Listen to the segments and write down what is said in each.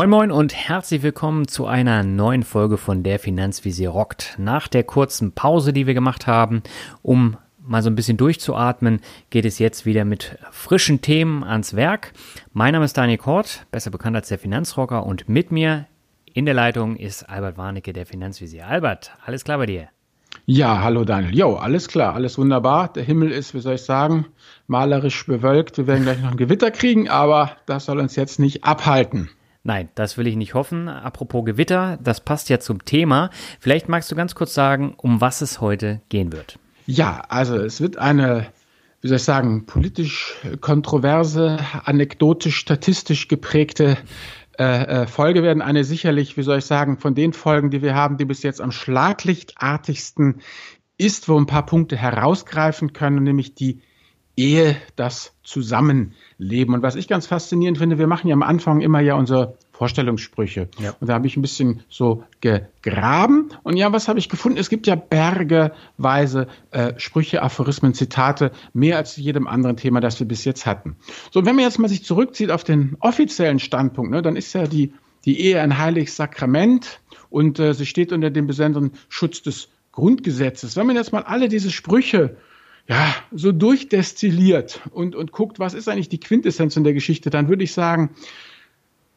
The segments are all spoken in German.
Moin Moin und herzlich willkommen zu einer neuen Folge von der Finanzvisier rockt. Nach der kurzen Pause, die wir gemacht haben, um mal so ein bisschen durchzuatmen, geht es jetzt wieder mit frischen Themen ans Werk. Mein Name ist Daniel Kort, besser bekannt als der Finanzrocker und mit mir in der Leitung ist Albert Warnecke, der Finanzvisier. Albert, alles klar bei dir? Ja, hallo Daniel. Jo, alles klar, alles wunderbar. Der Himmel ist, wie soll ich sagen, malerisch bewölkt. Wir werden gleich noch ein Gewitter kriegen, aber das soll uns jetzt nicht abhalten. Nein, das will ich nicht hoffen. Apropos Gewitter, das passt ja zum Thema. Vielleicht magst du ganz kurz sagen, um was es heute gehen wird. Ja, also es wird eine, wie soll ich sagen, politisch kontroverse, anekdotisch, statistisch geprägte äh, äh, Folge werden. Eine sicherlich, wie soll ich sagen, von den Folgen, die wir haben, die bis jetzt am schlaglichtartigsten ist, wo ein paar Punkte herausgreifen können, nämlich die Ehe, das Zusammenleben. Und was ich ganz faszinierend finde, wir machen ja am Anfang immer ja unsere Vorstellungssprüche. Ja. Und da habe ich ein bisschen so gegraben. Und ja, was habe ich gefunden? Es gibt ja bergeweise äh, Sprüche, Aphorismen, Zitate, mehr als zu jedem anderen Thema, das wir bis jetzt hatten. So, und wenn man jetzt mal sich zurückzieht auf den offiziellen Standpunkt, ne, dann ist ja die, die Ehe ein heiliges Sakrament und äh, sie steht unter dem besonderen Schutz des Grundgesetzes. Wenn man jetzt mal alle diese Sprüche ja, so durchdestilliert und, und guckt, was ist eigentlich die Quintessenz in der Geschichte, dann würde ich sagen,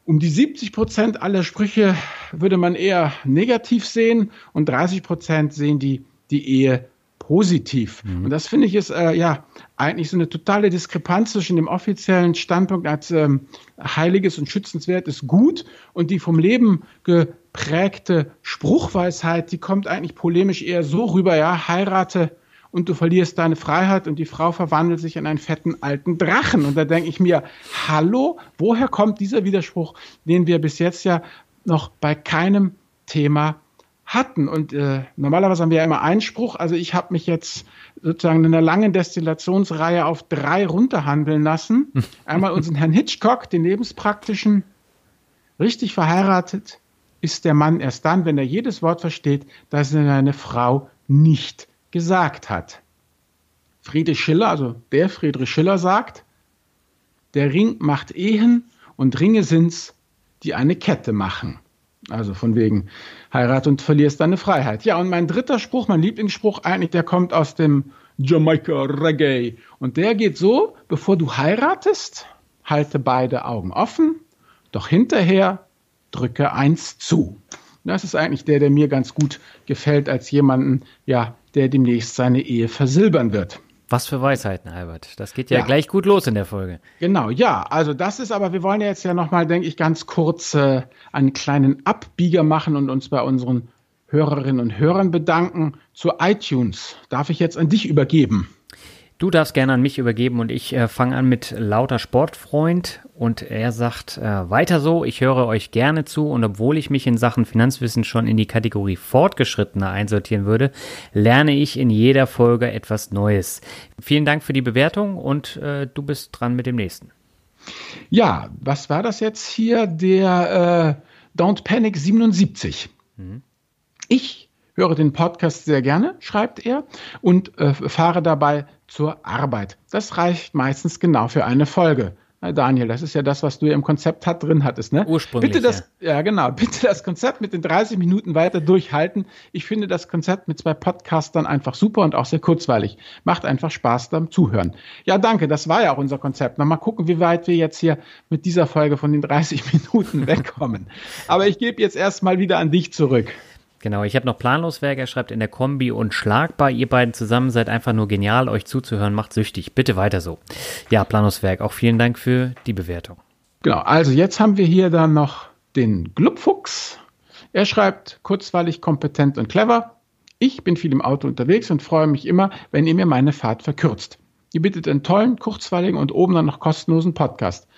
um die 70 Prozent aller Sprüche würde man eher negativ sehen und 30 Prozent sehen die, die Ehe positiv. Mhm. Und das finde ich ist äh, ja eigentlich so eine totale Diskrepanz zwischen dem offiziellen Standpunkt als ähm, heiliges und schützenswertes Gut und die vom Leben geprägte Spruchweisheit, die kommt eigentlich polemisch eher so rüber, ja, heirate und du verlierst deine Freiheit und die Frau verwandelt sich in einen fetten alten Drachen. Und da denke ich mir, hallo, woher kommt dieser Widerspruch, den wir bis jetzt ja noch bei keinem Thema hatten. Und äh, normalerweise haben wir ja immer einen Spruch. Also ich habe mich jetzt sozusagen in einer langen Destillationsreihe auf drei runterhandeln lassen. Einmal unseren Herrn Hitchcock, den lebenspraktischen, richtig verheiratet ist der Mann erst dann, wenn er jedes Wort versteht, dass er eine Frau nicht gesagt hat. Friedrich Schiller, also der Friedrich Schiller sagt, der Ring macht Ehen und Ringe sind's, die eine Kette machen. Also von wegen Heirat und verlierst deine Freiheit. Ja, und mein dritter Spruch, mein Lieblingsspruch eigentlich, der kommt aus dem Jamaica Reggae. Und der geht so, bevor du heiratest, halte beide Augen offen, doch hinterher drücke eins zu. Das ist eigentlich der, der mir ganz gut gefällt als jemanden, ja, der demnächst seine Ehe versilbern wird. Was für Weisheiten, Albert. Das geht ja, ja, gleich gut los in der Folge. Genau, ja. Also das ist aber, wir wollen ja jetzt ja nochmal, denke ich, ganz kurz äh, einen kleinen Abbieger machen und uns bei unseren Hörerinnen und Hörern bedanken. Zu iTunes darf ich jetzt an dich übergeben. Du darfst gerne an mich übergeben und ich äh, fange an mit lauter Sportfreund und er sagt äh, weiter so, ich höre euch gerne zu und obwohl ich mich in Sachen Finanzwissen schon in die Kategorie Fortgeschrittener einsortieren würde, lerne ich in jeder Folge etwas Neues. Vielen Dank für die Bewertung und äh, du bist dran mit dem nächsten. Ja, was war das jetzt hier? Der äh, Don't Panic 77. Mhm. Ich höre den Podcast sehr gerne, schreibt er, und äh, fahre dabei zur Arbeit. Das reicht meistens genau für eine Folge. Daniel, das ist ja das, was du im Konzept hat, drin hattest, ne? Ursprünglich. Bitte das, ja. ja. genau. Bitte das Konzept mit den 30 Minuten weiter durchhalten. Ich finde das Konzept mit zwei Podcastern einfach super und auch sehr kurzweilig. Macht einfach Spaß beim Zuhören. Ja, danke. Das war ja auch unser Konzept. Noch mal gucken, wie weit wir jetzt hier mit dieser Folge von den 30 Minuten wegkommen. Aber ich gebe jetzt erstmal wieder an dich zurück. Genau, ich habe noch Planloswerk, er schreibt in der Kombi und schlagbar. Ihr beiden zusammen seid einfach nur genial, euch zuzuhören, macht süchtig. Bitte weiter so. Ja, Planloswerk, auch vielen Dank für die Bewertung. Genau, also jetzt haben wir hier dann noch den Glubfuchs. Er schreibt kurzweilig, kompetent und clever. Ich bin viel im Auto unterwegs und freue mich immer, wenn ihr mir meine Fahrt verkürzt. Ihr bietet einen tollen, kurzweiligen und oben dann noch kostenlosen Podcast.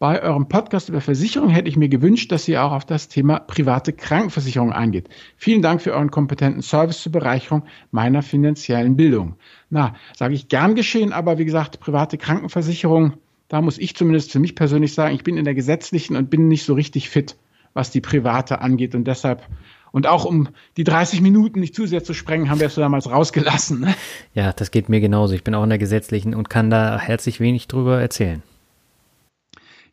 Bei eurem Podcast über Versicherung hätte ich mir gewünscht, dass ihr auch auf das Thema private Krankenversicherung eingeht. Vielen Dank für euren kompetenten Service zur Bereicherung meiner finanziellen Bildung. Na, sage ich gern geschehen, aber wie gesagt, private Krankenversicherung, da muss ich zumindest für mich persönlich sagen, ich bin in der gesetzlichen und bin nicht so richtig fit, was die private angeht und deshalb und auch um die 30 Minuten nicht zu sehr zu sprengen, haben wir es damals rausgelassen. Ne? Ja, das geht mir genauso. Ich bin auch in der gesetzlichen und kann da herzlich wenig drüber erzählen.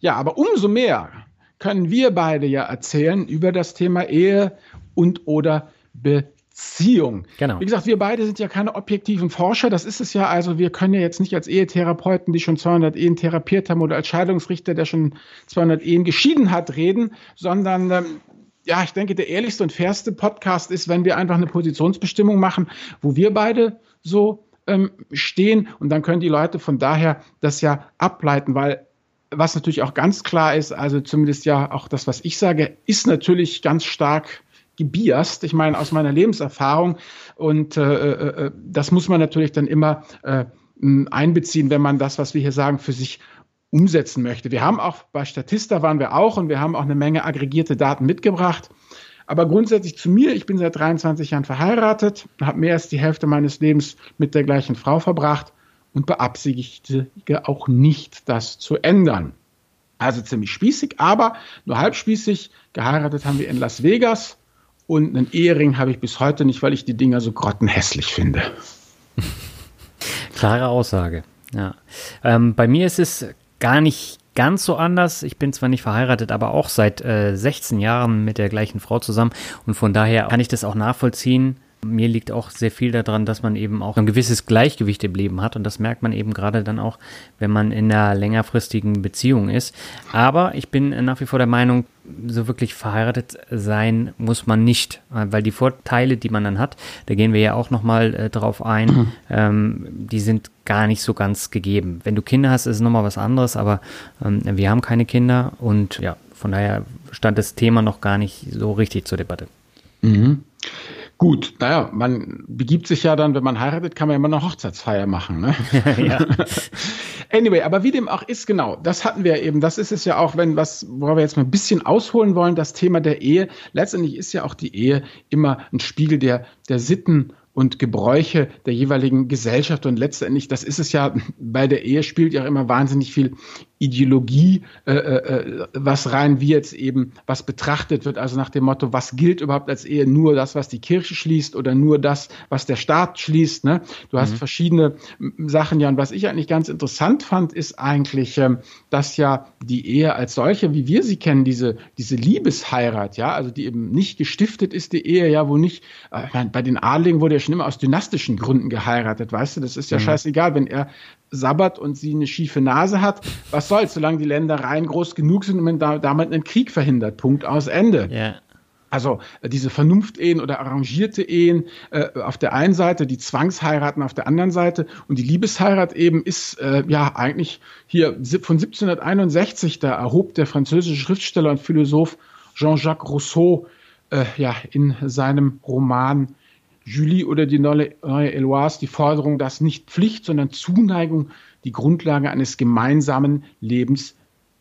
Ja, aber umso mehr können wir beide ja erzählen über das Thema Ehe und oder Beziehung. Genau. Wie gesagt, wir beide sind ja keine objektiven Forscher. Das ist es ja. Also wir können ja jetzt nicht als Ehetherapeuten, die schon 200 Ehen therapiert haben, oder als Scheidungsrichter, der schon 200 Ehen geschieden hat, reden, sondern ähm, ja, ich denke, der ehrlichste und fairste Podcast ist, wenn wir einfach eine Positionsbestimmung machen, wo wir beide so ähm, stehen und dann können die Leute von daher das ja ableiten, weil was natürlich auch ganz klar ist, also zumindest ja auch das, was ich sage, ist natürlich ganz stark gebiased. Ich meine, aus meiner Lebenserfahrung und äh, äh, äh das muss man natürlich dann immer äh, einbeziehen, wenn man das, was wir hier sagen, für sich umsetzen möchte. Wir haben auch bei Statista waren wir auch und wir haben auch eine Menge aggregierte Daten mitgebracht. Aber grundsätzlich zu mir, ich bin seit 23 Jahren verheiratet, habe mehr als die Hälfte meines Lebens mit der gleichen Frau verbracht und beabsichtige auch nicht, das zu ändern. Also ziemlich spießig, aber nur halb spießig. Geheiratet haben wir in Las Vegas und einen Ehering habe ich bis heute nicht, weil ich die Dinger so grottenhässlich finde. Klare Aussage. Ja. Ähm, bei mir ist es gar nicht ganz so anders. Ich bin zwar nicht verheiratet, aber auch seit äh, 16 Jahren mit der gleichen Frau zusammen und von daher kann ich das auch nachvollziehen. Mir liegt auch sehr viel daran, dass man eben auch ein gewisses Gleichgewicht im Leben hat und das merkt man eben gerade dann auch, wenn man in einer längerfristigen Beziehung ist. Aber ich bin nach wie vor der Meinung, so wirklich verheiratet sein muss man nicht, weil die Vorteile, die man dann hat, da gehen wir ja auch nochmal äh, drauf ein, ähm, die sind gar nicht so ganz gegeben. Wenn du Kinder hast, ist es nochmal was anderes, aber ähm, wir haben keine Kinder und ja, von daher stand das Thema noch gar nicht so richtig zur Debatte. Mhm. Gut, naja, man begibt sich ja dann, wenn man heiratet, kann man ja immer eine Hochzeitsfeier machen. Ne? ja. anyway, aber wie dem auch ist, genau, das hatten wir eben, das ist es ja auch, wenn was, worauf wir jetzt mal ein bisschen ausholen wollen, das Thema der Ehe. Letztendlich ist ja auch die Ehe immer ein Spiegel der, der Sitten und Gebräuche der jeweiligen Gesellschaft. Und letztendlich, das ist es ja, bei der Ehe spielt ja immer wahnsinnig viel Ideologie, äh, äh, was rein wie jetzt eben, was betrachtet wird, also nach dem Motto, was gilt überhaupt als Ehe? Nur das, was die Kirche schließt oder nur das, was der Staat schließt. Ne? Du hast mhm. verschiedene Sachen ja. Und was ich eigentlich ganz interessant fand, ist eigentlich, ähm, dass ja die Ehe als solche, wie wir sie kennen, diese, diese Liebesheirat, ja, also die eben nicht gestiftet ist, die Ehe, ja, wo nicht, äh, bei den Adligen wurde ja schon immer aus dynastischen Gründen geheiratet, weißt du, das ist ja mhm. scheißegal, wenn er sabbert und sie eine schiefe Nase hat, was soll's, solange die Ländereien groß genug sind und man da, damit einen Krieg verhindert. Punkt aus Ende. Ja. Also äh, diese Vernunftehen oder arrangierte Ehen äh, auf der einen Seite, die Zwangsheiraten auf der anderen Seite und die Liebesheirat eben ist äh, ja eigentlich hier von 1761, da erhob der französische Schriftsteller und Philosoph Jean-Jacques Rousseau äh, ja in seinem Roman Julie oder die neue Eloise die Forderung, dass nicht Pflicht, sondern Zuneigung die Grundlage eines gemeinsamen Lebens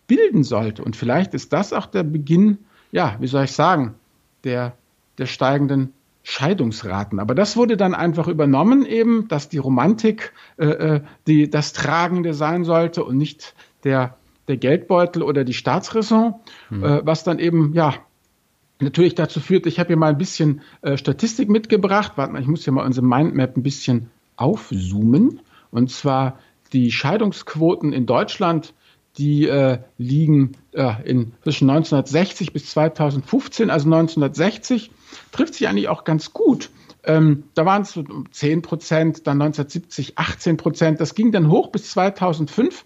bilden sollte. Und vielleicht ist das auch der Beginn, ja, wie soll ich sagen, der, der steigenden Scheidungsraten. Aber das wurde dann einfach übernommen, eben, dass die Romantik äh, äh die, das Tragende sein sollte und nicht der, der Geldbeutel oder die Staatsräson, hm. äh, was dann eben, ja, natürlich dazu führt, ich habe hier mal ein bisschen äh, Statistik mitgebracht. Warte mal, ich muss hier mal unsere Mindmap ein bisschen aufzoomen. Und zwar die Scheidungsquoten in Deutschland, die äh, liegen äh, in, zwischen 1960 bis 2015. Also 1960 trifft sich eigentlich auch ganz gut. Ähm, da waren es so 10 Prozent, dann 1970 18 Prozent. Das ging dann hoch bis 2005.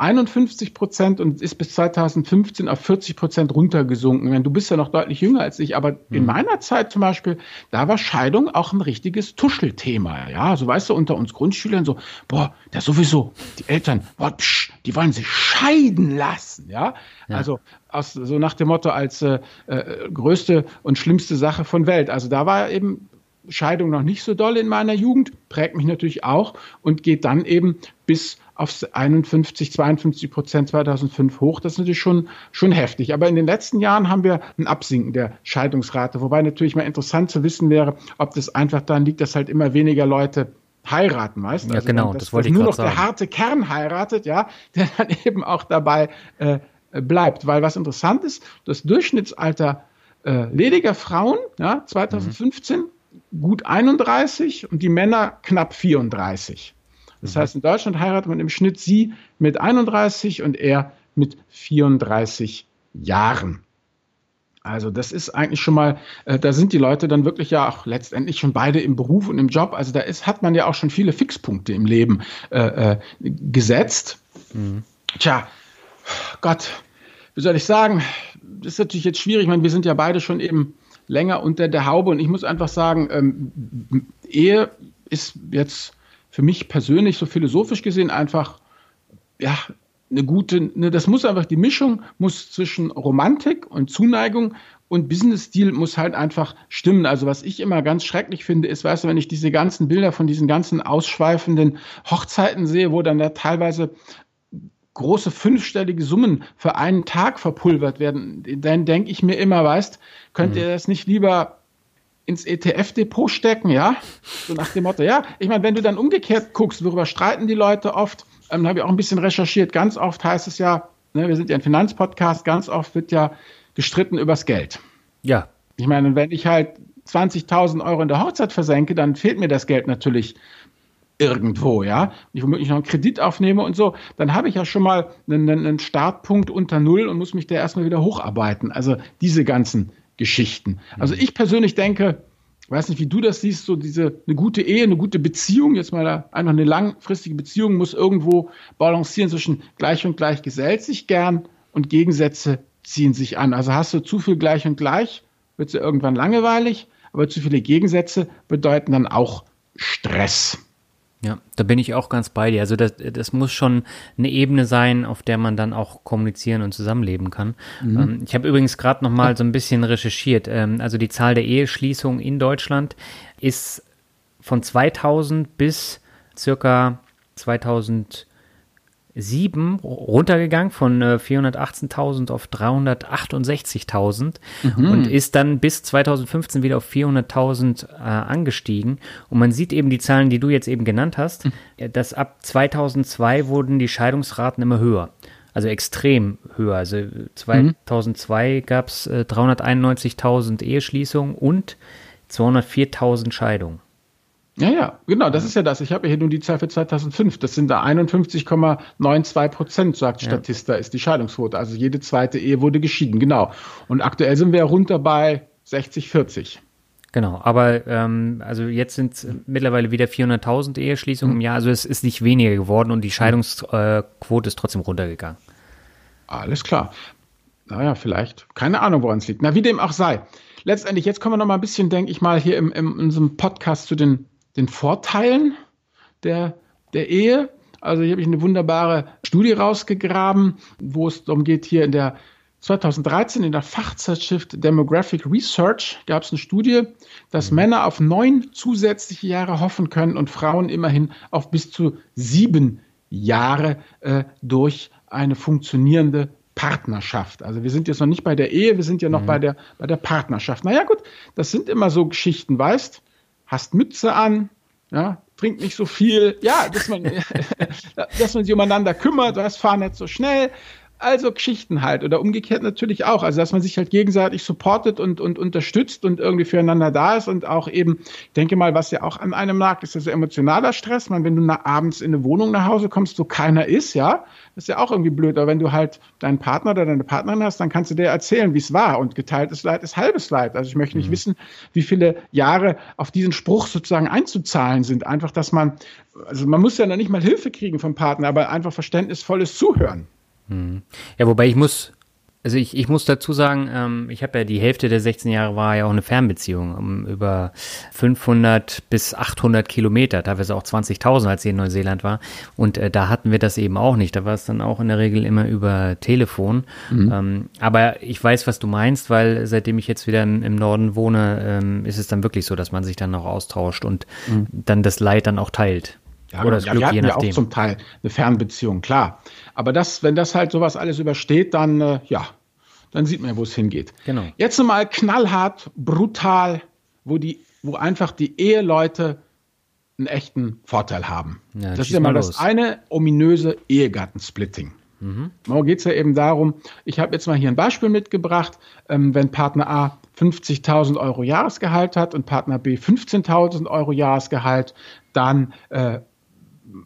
51 Prozent und ist bis 2015 auf 40 Prozent runtergesunken. Du bist ja noch deutlich jünger als ich, aber in hm. meiner Zeit zum Beispiel, da war Scheidung auch ein richtiges Tuschelthema. Ja, so weißt du, unter uns Grundschülern so, boah, da sowieso, die Eltern, boah, psch, die wollen sich scheiden lassen. Ja, ja. also aus, so nach dem Motto als äh, äh, größte und schlimmste Sache von Welt. Also da war eben Scheidung noch nicht so doll in meiner Jugend, prägt mich natürlich auch und geht dann eben bis auf 51, 52 Prozent 2005 hoch. Das ist natürlich schon, schon heftig. Aber in den letzten Jahren haben wir ein Absinken der Scheidungsrate. Wobei natürlich mal interessant zu wissen wäre, ob das einfach daran liegt, dass halt immer weniger Leute heiraten, weißt du? Ja, also genau, das, das wollte ich nur noch sagen. der harte Kern heiratet, ja, der dann eben auch dabei äh, bleibt. Weil was interessant ist, das Durchschnittsalter äh, lediger Frauen, ja, 2015 mhm. gut 31 und die Männer knapp 34. Das mhm. heißt, in Deutschland heiratet man im Schnitt sie mit 31 und er mit 34 Jahren. Also das ist eigentlich schon mal, äh, da sind die Leute dann wirklich ja auch letztendlich schon beide im Beruf und im Job. Also da ist, hat man ja auch schon viele Fixpunkte im Leben äh, äh, gesetzt. Mhm. Tja, Gott, wie soll ich sagen, das ist natürlich jetzt schwierig. Ich meine, wir sind ja beide schon eben länger unter der Haube und ich muss einfach sagen, ähm, Ehe ist jetzt für mich persönlich so philosophisch gesehen einfach, ja, eine gute, ne, das muss einfach die Mischung muss zwischen Romantik und Zuneigung und Business-Stil muss halt einfach stimmen. Also was ich immer ganz schrecklich finde, ist, weißt du, wenn ich diese ganzen Bilder von diesen ganzen ausschweifenden Hochzeiten sehe, wo dann da teilweise große fünfstellige Summen für einen Tag verpulvert werden, dann denke ich mir immer, weißt, könnt ihr mhm. das nicht lieber ins ETF-Depot stecken, ja? So nach dem Motto, ja. Ich meine, wenn du dann umgekehrt guckst, worüber streiten die Leute oft, ähm, habe ich auch ein bisschen recherchiert. Ganz oft heißt es ja, ne, wir sind ja ein Finanzpodcast, ganz oft wird ja gestritten übers Geld. Ja. Ich meine, wenn ich halt 20.000 Euro in der Hochzeit versenke, dann fehlt mir das Geld natürlich irgendwo, ja. Und ich womöglich noch einen Kredit aufnehme und so, dann habe ich ja schon mal einen, einen Startpunkt unter Null und muss mich da erstmal wieder hocharbeiten. Also diese ganzen Geschichten. Also ich persönlich denke, weiß nicht, wie du das siehst, so diese, eine gute Ehe, eine gute Beziehung, jetzt mal einfach eine langfristige Beziehung muss irgendwo balancieren zwischen gleich und gleich gesellt sich gern und Gegensätze ziehen sich an. Also hast du zu viel gleich und gleich, wird sie irgendwann langweilig, aber zu viele Gegensätze bedeuten dann auch Stress. Ja, da bin ich auch ganz bei dir. Also das, das muss schon eine Ebene sein, auf der man dann auch kommunizieren und zusammenleben kann. Mhm. Ähm, ich habe übrigens gerade noch mal so ein bisschen recherchiert. Ähm, also die Zahl der Eheschließungen in Deutschland ist von 2000 bis circa 2000 7 runtergegangen von äh, 418.000 auf 368.000 mhm. und ist dann bis 2015 wieder auf 400.000 äh, angestiegen. Und man sieht eben die Zahlen, die du jetzt eben genannt hast, mhm. dass ab 2002 wurden die Scheidungsraten immer höher. Also extrem höher. Also 2002 gab es äh, 391.000 Eheschließungen und 204.000 Scheidungen. Ja, ja, genau, das ist ja das. Ich habe hier nur die Zahl für 2005. Das sind da 51,92 Prozent, sagt ja. Statista, ist die Scheidungsquote. Also jede zweite Ehe wurde geschieden, genau. Und aktuell sind wir runter bei 60, 40. Genau, aber ähm, also jetzt sind es mittlerweile wieder 400.000 Eheschließungen im Jahr. Also es ist nicht weniger geworden und die Scheidungsquote äh, ist trotzdem runtergegangen. Alles klar. Naja, vielleicht. Keine Ahnung, woran es liegt. Na, wie dem auch sei. Letztendlich, jetzt kommen wir noch mal ein bisschen, denke ich mal, hier im, im, in unserem Podcast zu den den Vorteilen der, der Ehe. Also hier habe ich eine wunderbare Studie rausgegraben, wo es darum geht, hier in der 2013 in der Fachzeitschrift Demographic Research gab es eine Studie, dass mhm. Männer auf neun zusätzliche Jahre hoffen können und Frauen immerhin auf bis zu sieben Jahre äh, durch eine funktionierende Partnerschaft. Also wir sind jetzt noch nicht bei der Ehe, wir sind ja noch mhm. bei, der, bei der Partnerschaft. Naja gut, das sind immer so Geschichten, weißt, hast Mütze an, ja, trinkt nicht so viel, ja, dass man, dass man sich umeinander kümmert, du hast fahr nicht so schnell, also Geschichten halt oder umgekehrt natürlich auch. Also dass man sich halt gegenseitig supportet und, und unterstützt und irgendwie füreinander da ist und auch eben, ich denke mal, was ja auch an einem lag, ist ja so emotionaler Stress. Man, wenn du nach, abends in eine Wohnung nach Hause kommst, wo keiner ist, ja, das ist ja auch irgendwie blöd. Aber wenn du halt deinen Partner oder deine Partnerin hast, dann kannst du dir erzählen, wie es war. Und geteiltes Leid ist halbes Leid. Also ich möchte nicht mhm. wissen, wie viele Jahre auf diesen Spruch sozusagen einzuzahlen sind. Einfach, dass man, also man muss ja noch nicht mal Hilfe kriegen vom Partner, aber einfach verständnisvolles Zuhören. Hm. Ja, wobei ich muss, also ich, ich muss dazu sagen, ähm, ich habe ja die Hälfte der 16 Jahre war ja auch eine Fernbeziehung um über 500 bis 800 Kilometer, teilweise auch 20.000, als ich in Neuseeland war. Und äh, da hatten wir das eben auch nicht. Da war es dann auch in der Regel immer über Telefon. Mhm. Ähm, aber ich weiß, was du meinst, weil seitdem ich jetzt wieder im, im Norden wohne, ähm, ist es dann wirklich so, dass man sich dann noch austauscht und mhm. dann das Leid dann auch teilt. Ja, Oder das ja, Glück, wir hatten ja auch zum Teil eine Fernbeziehung, klar. Aber das, wenn das halt sowas alles übersteht, dann äh, ja, dann sieht man ja, wo es hingeht. Genau. Jetzt mal knallhart, brutal, wo die, wo einfach die Eheleute einen echten Vorteil haben. Ja, das ist ja mal das eine ominöse Ehegattensplitting. Mhm. Morgen geht es ja eben darum, ich habe jetzt mal hier ein Beispiel mitgebracht, ähm, wenn Partner A 50.000 Euro Jahresgehalt hat und Partner B 15.000 Euro Jahresgehalt, dann äh,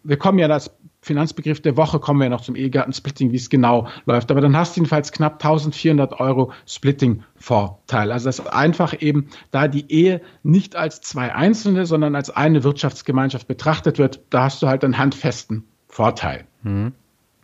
wir kommen ja das Finanzbegriff der Woche kommen wir ja noch zum Ehegattensplitting, wie es genau läuft. Aber dann hast du jedenfalls knapp 1400 Euro Splitting-Vorteil. Also das ist einfach eben, da die Ehe nicht als zwei Einzelne, sondern als eine Wirtschaftsgemeinschaft betrachtet wird, da hast du halt einen handfesten Vorteil. Mhm.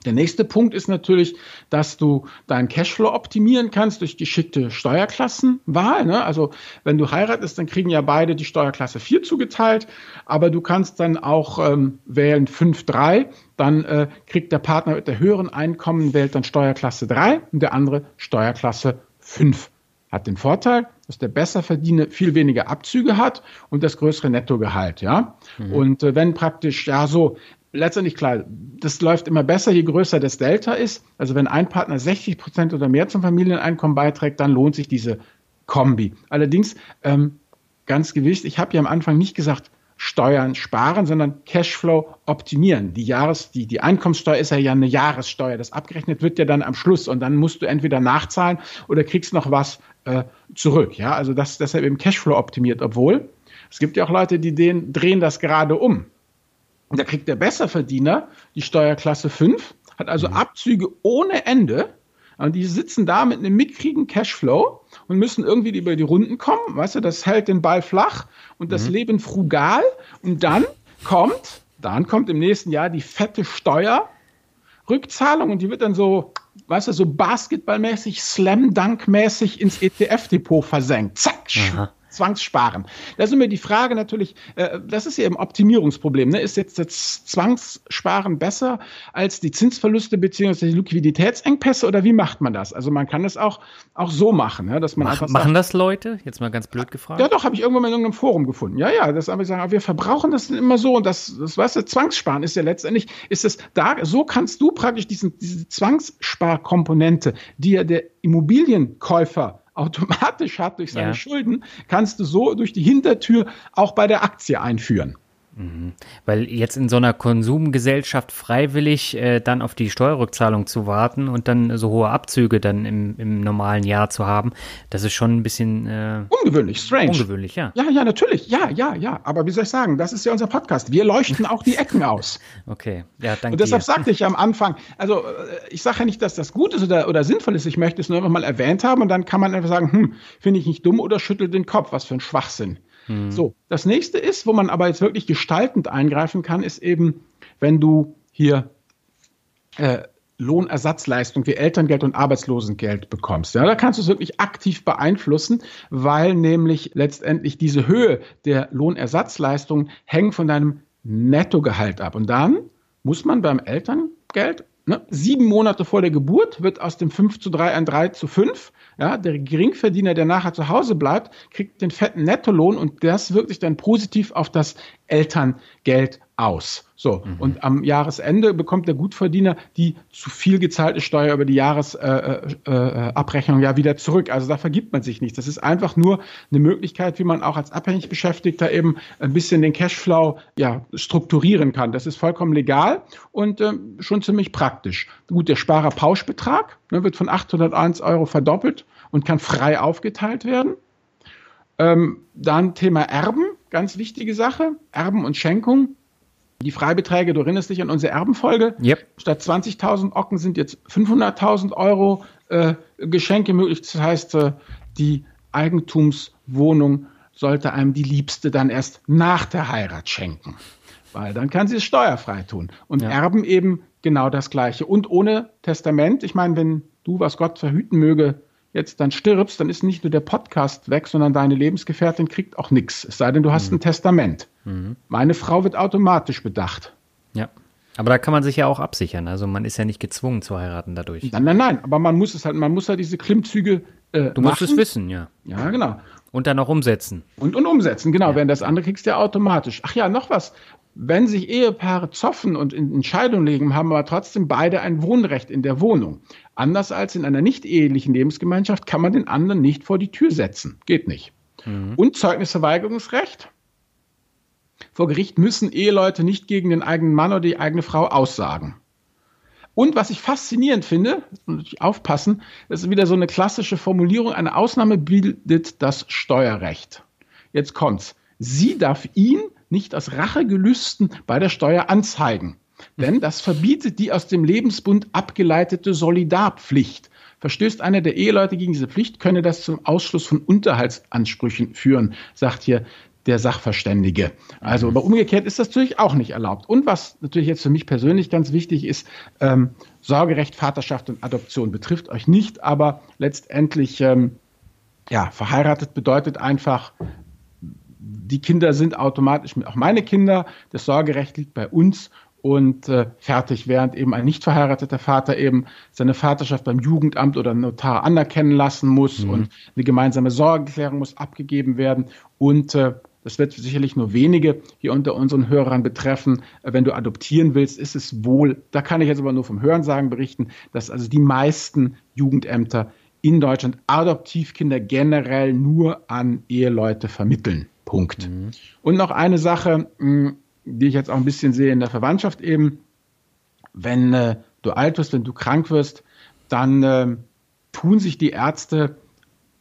Der nächste Punkt ist natürlich, dass du deinen Cashflow optimieren kannst durch geschickte Steuerklassenwahl. Ne? Also wenn du heiratest, dann kriegen ja beide die Steuerklasse 4 zugeteilt, aber du kannst dann auch ähm, wählen 5-3, dann äh, kriegt der Partner mit der höheren Einkommen, wählt dann Steuerklasse 3 und der andere Steuerklasse 5. Hat den Vorteil, dass der Besserverdiener viel weniger Abzüge hat und das größere Nettogehalt, ja. Mhm. Und äh, wenn praktisch, ja, so, letztendlich klar, das läuft immer besser, je größer das Delta ist. Also wenn ein Partner 60 Prozent oder mehr zum Familieneinkommen beiträgt, dann lohnt sich diese Kombi. Allerdings ähm, ganz gewiss, ich habe ja am Anfang nicht gesagt, Steuern sparen, sondern Cashflow optimieren. Die Jahres, die, die Einkommenssteuer ist ja, ja eine Jahressteuer. Das abgerechnet wird ja dann am Schluss und dann musst du entweder nachzahlen oder kriegst noch was äh, zurück. Ja, also das deshalb eben Cashflow optimiert, obwohl es gibt ja auch Leute, die den, drehen das gerade um. Da kriegt der Besserverdiener die Steuerklasse 5, hat also mhm. Abzüge ohne Ende. Und die sitzen da mit einem mickrigen Cashflow und müssen irgendwie über die Runden kommen. Weißt du, das hält den Ball flach und das mhm. Leben frugal. Und dann kommt, dann kommt im nächsten Jahr die fette Steuerrückzahlung und die wird dann so, weißt du, so basketballmäßig, Slam-Dunk-mäßig ins ETF-Depot versenkt. Zack, Aha. Zwangssparen. Da ist immer die Frage natürlich, äh, das ist ja ein Optimierungsproblem. Ne? Ist jetzt das Zwangssparen besser als die Zinsverluste bzw. die Liquiditätsengpässe oder wie macht man das? Also man kann es auch, auch so machen, ne? dass man Mach, Machen sagt, das Leute? Jetzt mal ganz blöd gefragt. Ja doch, habe ich irgendwann mal in irgendeinem Forum gefunden. Ja, ja, das aber sagen, wir verbrauchen das immer so und das, das weißt du, Zwangssparen ist ja letztendlich, ist es da, so kannst du praktisch diesen, diese Zwangssparkomponente, die ja der Immobilienkäufer automatisch hat durch seine ja. Schulden, kannst du so durch die Hintertür auch bei der Aktie einführen. Mhm. Weil jetzt in so einer Konsumgesellschaft freiwillig äh, dann auf die Steuerrückzahlung zu warten und dann so hohe Abzüge dann im, im normalen Jahr zu haben, das ist schon ein bisschen äh, ungewöhnlich, strange. Ungewöhnlich, ja. Ja, ja, natürlich. Ja, ja, ja. Aber wie soll ich sagen, das ist ja unser Podcast. Wir leuchten auch die Ecken aus. Okay, ja, danke. Und deshalb dir. sagte ich am Anfang, also äh, ich sage ja nicht, dass das gut ist oder, oder sinnvoll ist. Ich möchte es nur einfach mal erwähnt haben und dann kann man einfach sagen, hm, finde ich nicht dumm oder schüttelt den Kopf. Was für ein Schwachsinn. Mhm. So, das nächste ist, wo man aber jetzt wirklich gestaltend eingreifen kann, ist eben, wenn du hier äh, Lohnersatzleistung wie Elterngeld und Arbeitslosengeld bekommst. Ja, da kannst du es wirklich aktiv beeinflussen, weil nämlich letztendlich diese Höhe der Lohnersatzleistung hängt von deinem Nettogehalt ab. Und dann muss man beim Elterngeld Ne? Sieben Monate vor der Geburt wird aus dem 5 zu 3 ein 3 zu 5. Ja, der Geringverdiener, der nachher zu Hause bleibt, kriegt den fetten Nettolohn und das wirkt sich dann positiv auf das Elterngeld aus. So, mhm. und am Jahresende bekommt der Gutverdiener die zu viel gezahlte Steuer über die Jahresabrechnung äh, äh, ja wieder zurück. Also da vergibt man sich nichts. Das ist einfach nur eine Möglichkeit, wie man auch als abhängig Beschäftigter eben ein bisschen den Cashflow ja, strukturieren kann. Das ist vollkommen legal und äh, schon ziemlich praktisch. Gut, der Sparerpauschbetrag ne, wird von 801 Euro verdoppelt und kann frei aufgeteilt werden. Ähm, dann Thema Erben, ganz wichtige Sache. Erben und Schenkung die Freibeträge, du erinnerst dich an unsere Erbenfolge. Yep. Statt 20.000 Ocken sind jetzt 500.000 Euro äh, Geschenke möglich. Das heißt, äh, die Eigentumswohnung sollte einem die Liebste dann erst nach der Heirat schenken. Weil dann kann sie es steuerfrei tun. Und ja. Erben eben genau das Gleiche. Und ohne Testament. Ich meine, wenn du, was Gott verhüten möge, jetzt dann stirbst, dann ist nicht nur der Podcast weg, sondern deine Lebensgefährtin kriegt auch nichts. Es sei denn, du hast mhm. ein Testament. Mhm. Meine Frau wird automatisch bedacht. Ja. Aber da kann man sich ja auch absichern. Also man ist ja nicht gezwungen zu heiraten dadurch. Nein, nein, nein. Aber man muss es halt, man muss ja halt diese Klimmzüge. Äh, du musst machen. es wissen, ja. Ja, genau. Und dann auch umsetzen. Und, und umsetzen, genau. Ja. Während das andere kriegst du ja automatisch. Ach ja, noch was. Wenn sich Ehepaare zoffen und in Entscheidung legen, haben aber trotzdem beide ein Wohnrecht in der Wohnung. Anders als in einer nicht ehelichen Lebensgemeinschaft kann man den anderen nicht vor die Tür setzen. Geht nicht. Mhm. Und Zeugnisverweigerungsrecht. Vor Gericht müssen Eheleute nicht gegen den eigenen Mann oder die eigene Frau aussagen. Und was ich faszinierend finde, muss ich aufpassen, das ist wieder so eine klassische Formulierung, eine Ausnahme bildet das Steuerrecht. Jetzt kommt's. Sie darf ihn nicht aus Rachegelüsten bei der Steuer anzeigen. denn das verbietet die aus dem Lebensbund abgeleitete Solidarpflicht. Verstößt einer der Eheleute gegen diese Pflicht, könne das zum Ausschluss von Unterhaltsansprüchen führen, sagt hier der Sachverständige. Also, aber umgekehrt ist das natürlich auch nicht erlaubt. Und was natürlich jetzt für mich persönlich ganz wichtig ist, ähm, Sorgerecht, Vaterschaft und Adoption betrifft euch nicht, aber letztendlich, ähm, ja, verheiratet bedeutet einfach, die Kinder sind automatisch auch meine Kinder, das Sorgerecht liegt bei uns und äh, fertig, während eben ein nicht verheirateter Vater eben seine Vaterschaft beim Jugendamt oder Notar anerkennen lassen muss mhm. und eine gemeinsame Sorgeklärung muss abgegeben werden und äh, das wird sicherlich nur wenige hier unter unseren Hörern betreffen. Äh, wenn du adoptieren willst, ist es wohl, da kann ich jetzt aber nur vom Hörensagen berichten, dass also die meisten Jugendämter in Deutschland Adoptivkinder generell nur an Eheleute vermitteln. Punkt. Mhm. Und noch eine Sache, hm, die ich jetzt auch ein bisschen sehe in der Verwandtschaft eben, wenn äh, du alt wirst, wenn du krank wirst, dann äh, tun sich die Ärzte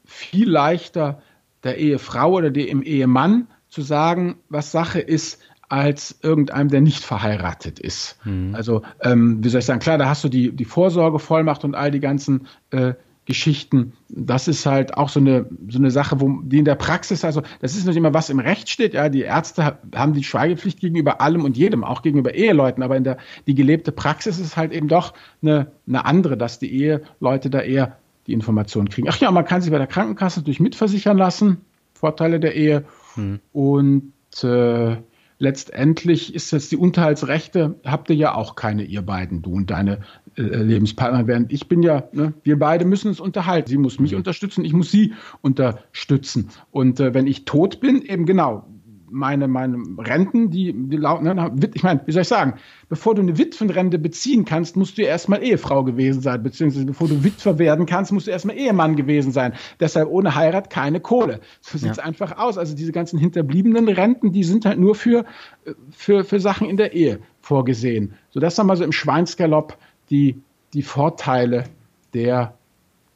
viel leichter der Ehefrau oder dem Ehemann zu sagen, was Sache ist, als irgendeinem, der nicht verheiratet ist. Mhm. Also, ähm, wie soll ich sagen, klar, da hast du die, die Vorsorgevollmacht und all die ganzen äh, Geschichten. Das ist halt auch so eine, so eine Sache, wo die in der Praxis, also das ist nicht immer, was im Recht steht. Ja, die Ärzte haben die Schweigepflicht gegenüber allem und jedem, auch gegenüber Eheleuten, aber in der die gelebte Praxis ist halt eben doch eine, eine andere, dass die Eheleute da eher die Informationen kriegen. Ach ja, man kann sich bei der Krankenkasse natürlich mitversichern lassen, Vorteile der Ehe. Hm. Und äh, letztendlich ist jetzt die Unterhaltsrechte, habt ihr ja auch keine, ihr beiden, du und deine Lebenspartner, während ich bin ja, ne, wir beide müssen uns unterhalten. Sie muss mich mhm. unterstützen, ich muss sie unterstützen. Und äh, wenn ich tot bin, eben genau, meine, meine Renten, die, die ne, ich meine, wie soll ich sagen, bevor du eine Witwenrente beziehen kannst, musst du erstmal Ehefrau gewesen sein, beziehungsweise bevor du Witwer werden kannst, musst du erstmal Ehemann gewesen sein. Deshalb ohne Heirat keine Kohle. So sieht's ja. einfach aus. Also diese ganzen hinterbliebenen Renten, die sind halt nur für, für, für Sachen in der Ehe vorgesehen. So, das haben wir so im Schweinsgalopp die, die Vorteile der,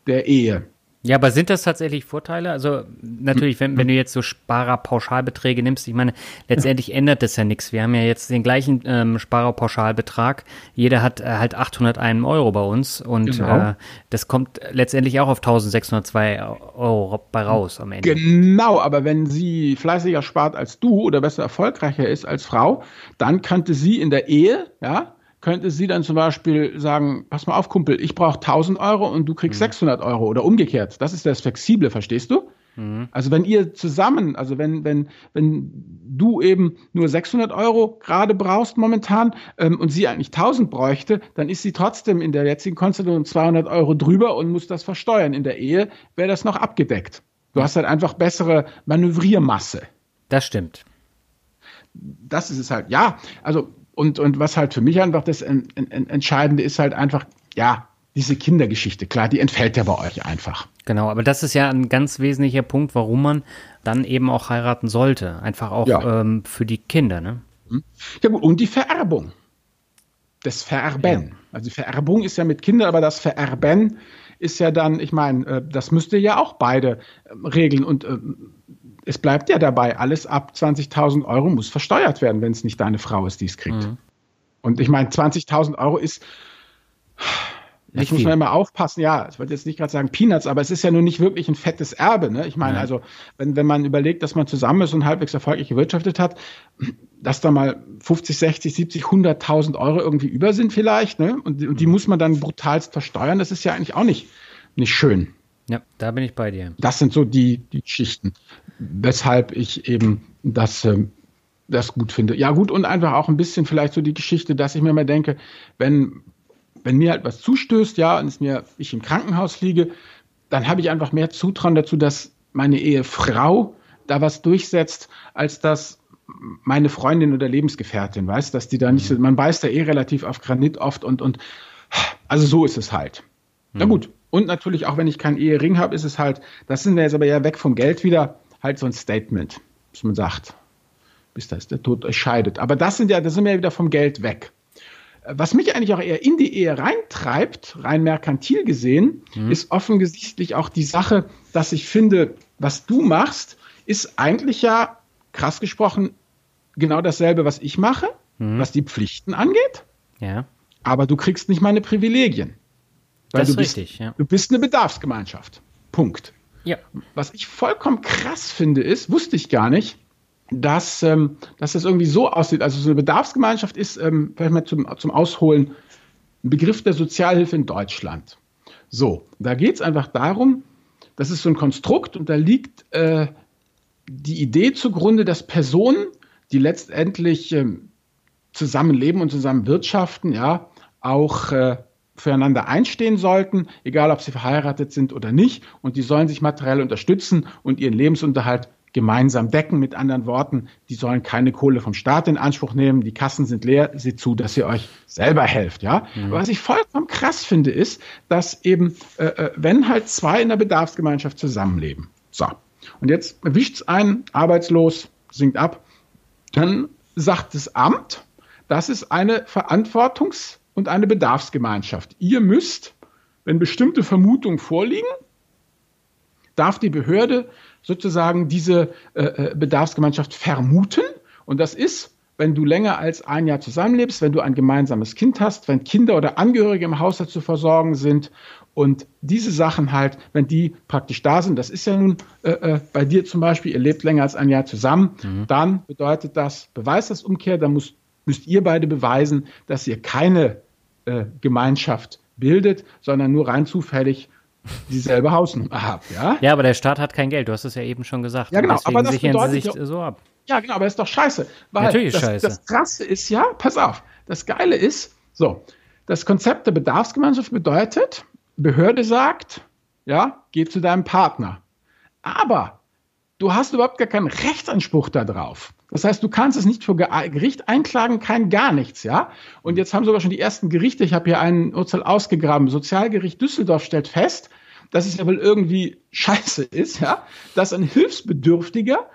der Ehe. Ja, aber sind das tatsächlich Vorteile? Also natürlich, wenn, wenn du jetzt so Sparerpauschalbeträge nimmst, ich meine, letztendlich ändert das ja nichts. Wir haben ja jetzt den gleichen ähm, Sparerpauschalbetrag. Jeder hat äh, halt 801 Euro bei uns und genau. äh, das kommt letztendlich auch auf 1602 Euro bei raus am Ende. Genau, aber wenn sie fleißiger spart als du oder besser erfolgreicher ist als Frau, dann könnte sie in der Ehe, ja, könnte sie dann zum Beispiel sagen, pass mal auf, Kumpel, ich brauche 1000 Euro und du kriegst mhm. 600 Euro oder umgekehrt. Das ist das Flexible, verstehst du? Mhm. Also wenn ihr zusammen, also wenn, wenn, wenn du eben nur 600 Euro gerade brauchst momentan ähm, und sie eigentlich 1000 bräuchte, dann ist sie trotzdem in der jetzigen Konstellation 200 Euro drüber und muss das versteuern. In der Ehe wäre das noch abgedeckt. Du hast halt einfach bessere Manövriermasse. Das stimmt. Das ist es halt. Ja, also und, und was halt für mich einfach das en, en, Entscheidende ist halt einfach, ja, diese Kindergeschichte, klar, die entfällt ja bei euch einfach. Genau, aber das ist ja ein ganz wesentlicher Punkt, warum man dann eben auch heiraten sollte. Einfach auch ja. ähm, für die Kinder, ne? Hm. Ja gut, und die Vererbung. Das Vererben. Ja. Also die Vererbung ist ja mit Kindern, aber das Vererben ist ja dann, ich meine, äh, das müsst ihr ja auch beide ähm, regeln. Und äh, es bleibt ja dabei, alles ab 20.000 Euro muss versteuert werden, wenn es nicht deine Frau ist, die es kriegt. Mhm. Und ich meine, 20.000 Euro ist, nicht muss man immer aufpassen, ja, ich wollte jetzt nicht gerade sagen Peanuts, aber es ist ja nun nicht wirklich ein fettes Erbe. Ne? Ich meine, ja. also, wenn, wenn man überlegt, dass man zusammen ist und halbwegs erfolgreich gewirtschaftet hat, dass da mal 50, 60, 70, 100.000 Euro irgendwie über sind vielleicht, ne? und, und die mhm. muss man dann brutalst versteuern, das ist ja eigentlich auch nicht, nicht schön. Ja, da bin ich bei dir. Das sind so die, die Schichten, weshalb ich eben das, äh, das gut finde. Ja, gut, und einfach auch ein bisschen vielleicht so die Geschichte, dass ich mir mal denke, wenn, wenn mir halt was zustößt, ja, und es mir, ich im Krankenhaus liege, dann habe ich einfach mehr Zutrauen dazu, dass meine Ehefrau da was durchsetzt, als dass meine Freundin oder Lebensgefährtin, weiß, dass die da nicht, mhm. man beißt da eh relativ auf Granit oft und, und, also so ist es halt. Mhm. Na gut, und natürlich auch, wenn ich keinen Ehering habe, ist es halt, das sind wir jetzt aber ja weg vom Geld wieder, halt so ein Statement, dass man sagt, bis das der Tod euch scheidet. Aber das sind ja, da sind wir ja wieder vom Geld weg. Was mich eigentlich auch eher in die Ehe reintreibt, rein merkantil gesehen, mhm. ist offensichtlich auch die Sache, dass ich finde, was du machst, ist eigentlich ja, krass gesprochen, genau dasselbe, was ich mache, mhm. was die Pflichten angeht. Ja. Aber du kriegst nicht meine Privilegien. Weil das ist bist, richtig, ja. Du bist eine Bedarfsgemeinschaft. Punkt. Ja. Was ich vollkommen krass finde, ist, wusste ich gar nicht, dass, ähm, dass das irgendwie so aussieht. Also so eine Bedarfsgemeinschaft ist, ähm, vielleicht mal zum, zum Ausholen, ein Begriff der Sozialhilfe in Deutschland. So, da geht es einfach darum, das ist so ein Konstrukt und da liegt äh, die Idee zugrunde, dass Personen, die letztendlich ähm, zusammenleben und zusammen wirtschaften, ja, auch äh, füreinander einstehen sollten, egal ob sie verheiratet sind oder nicht. Und die sollen sich materiell unterstützen und ihren Lebensunterhalt gemeinsam decken. Mit anderen Worten, die sollen keine Kohle vom Staat in Anspruch nehmen. Die Kassen sind leer. Seht zu, dass ihr euch selber helft. Ja. Mhm. was ich vollkommen krass finde, ist, dass eben, äh, äh, wenn halt zwei in der Bedarfsgemeinschaft zusammenleben. So. Und jetzt erwischt es einen, arbeitslos, sinkt ab. Dann sagt das Amt, das ist eine Verantwortungs- und eine Bedarfsgemeinschaft. Ihr müsst, wenn bestimmte Vermutungen vorliegen, darf die Behörde sozusagen diese äh, äh, Bedarfsgemeinschaft vermuten. Und das ist, wenn du länger als ein Jahr zusammenlebst, wenn du ein gemeinsames Kind hast, wenn Kinder oder Angehörige im Haushalt zu versorgen sind und diese Sachen halt, wenn die praktisch da sind, das ist ja nun äh, äh, bei dir zum Beispiel, ihr lebt länger als ein Jahr zusammen, mhm. dann bedeutet das, beweist das Umkehr, dann musst, müsst ihr beide beweisen, dass ihr keine äh, Gemeinschaft bildet, sondern nur rein zufällig dieselbe Hausnummer habt, ja? Ja, aber der Staat hat kein Geld, du hast es ja eben schon gesagt. Ja, genau, aber das sichern sie sich so ab. Ja, genau, aber das ist doch scheiße. Weil Natürlich das, scheiße. Das Krasse ist ja, pass auf, das Geile ist, so, das Konzept der Bedarfsgemeinschaft bedeutet, Behörde sagt, ja, geh zu deinem Partner. Aber du hast überhaupt gar keinen Rechtsanspruch darauf. Das heißt, du kannst es nicht vor Gericht einklagen, kein gar nichts, ja. Und jetzt haben sogar schon die ersten Gerichte, ich habe hier ein Urteil ausgegraben, Sozialgericht Düsseldorf stellt fest, dass es ja wohl irgendwie scheiße ist, ja, dass ein Hilfsbedürftiger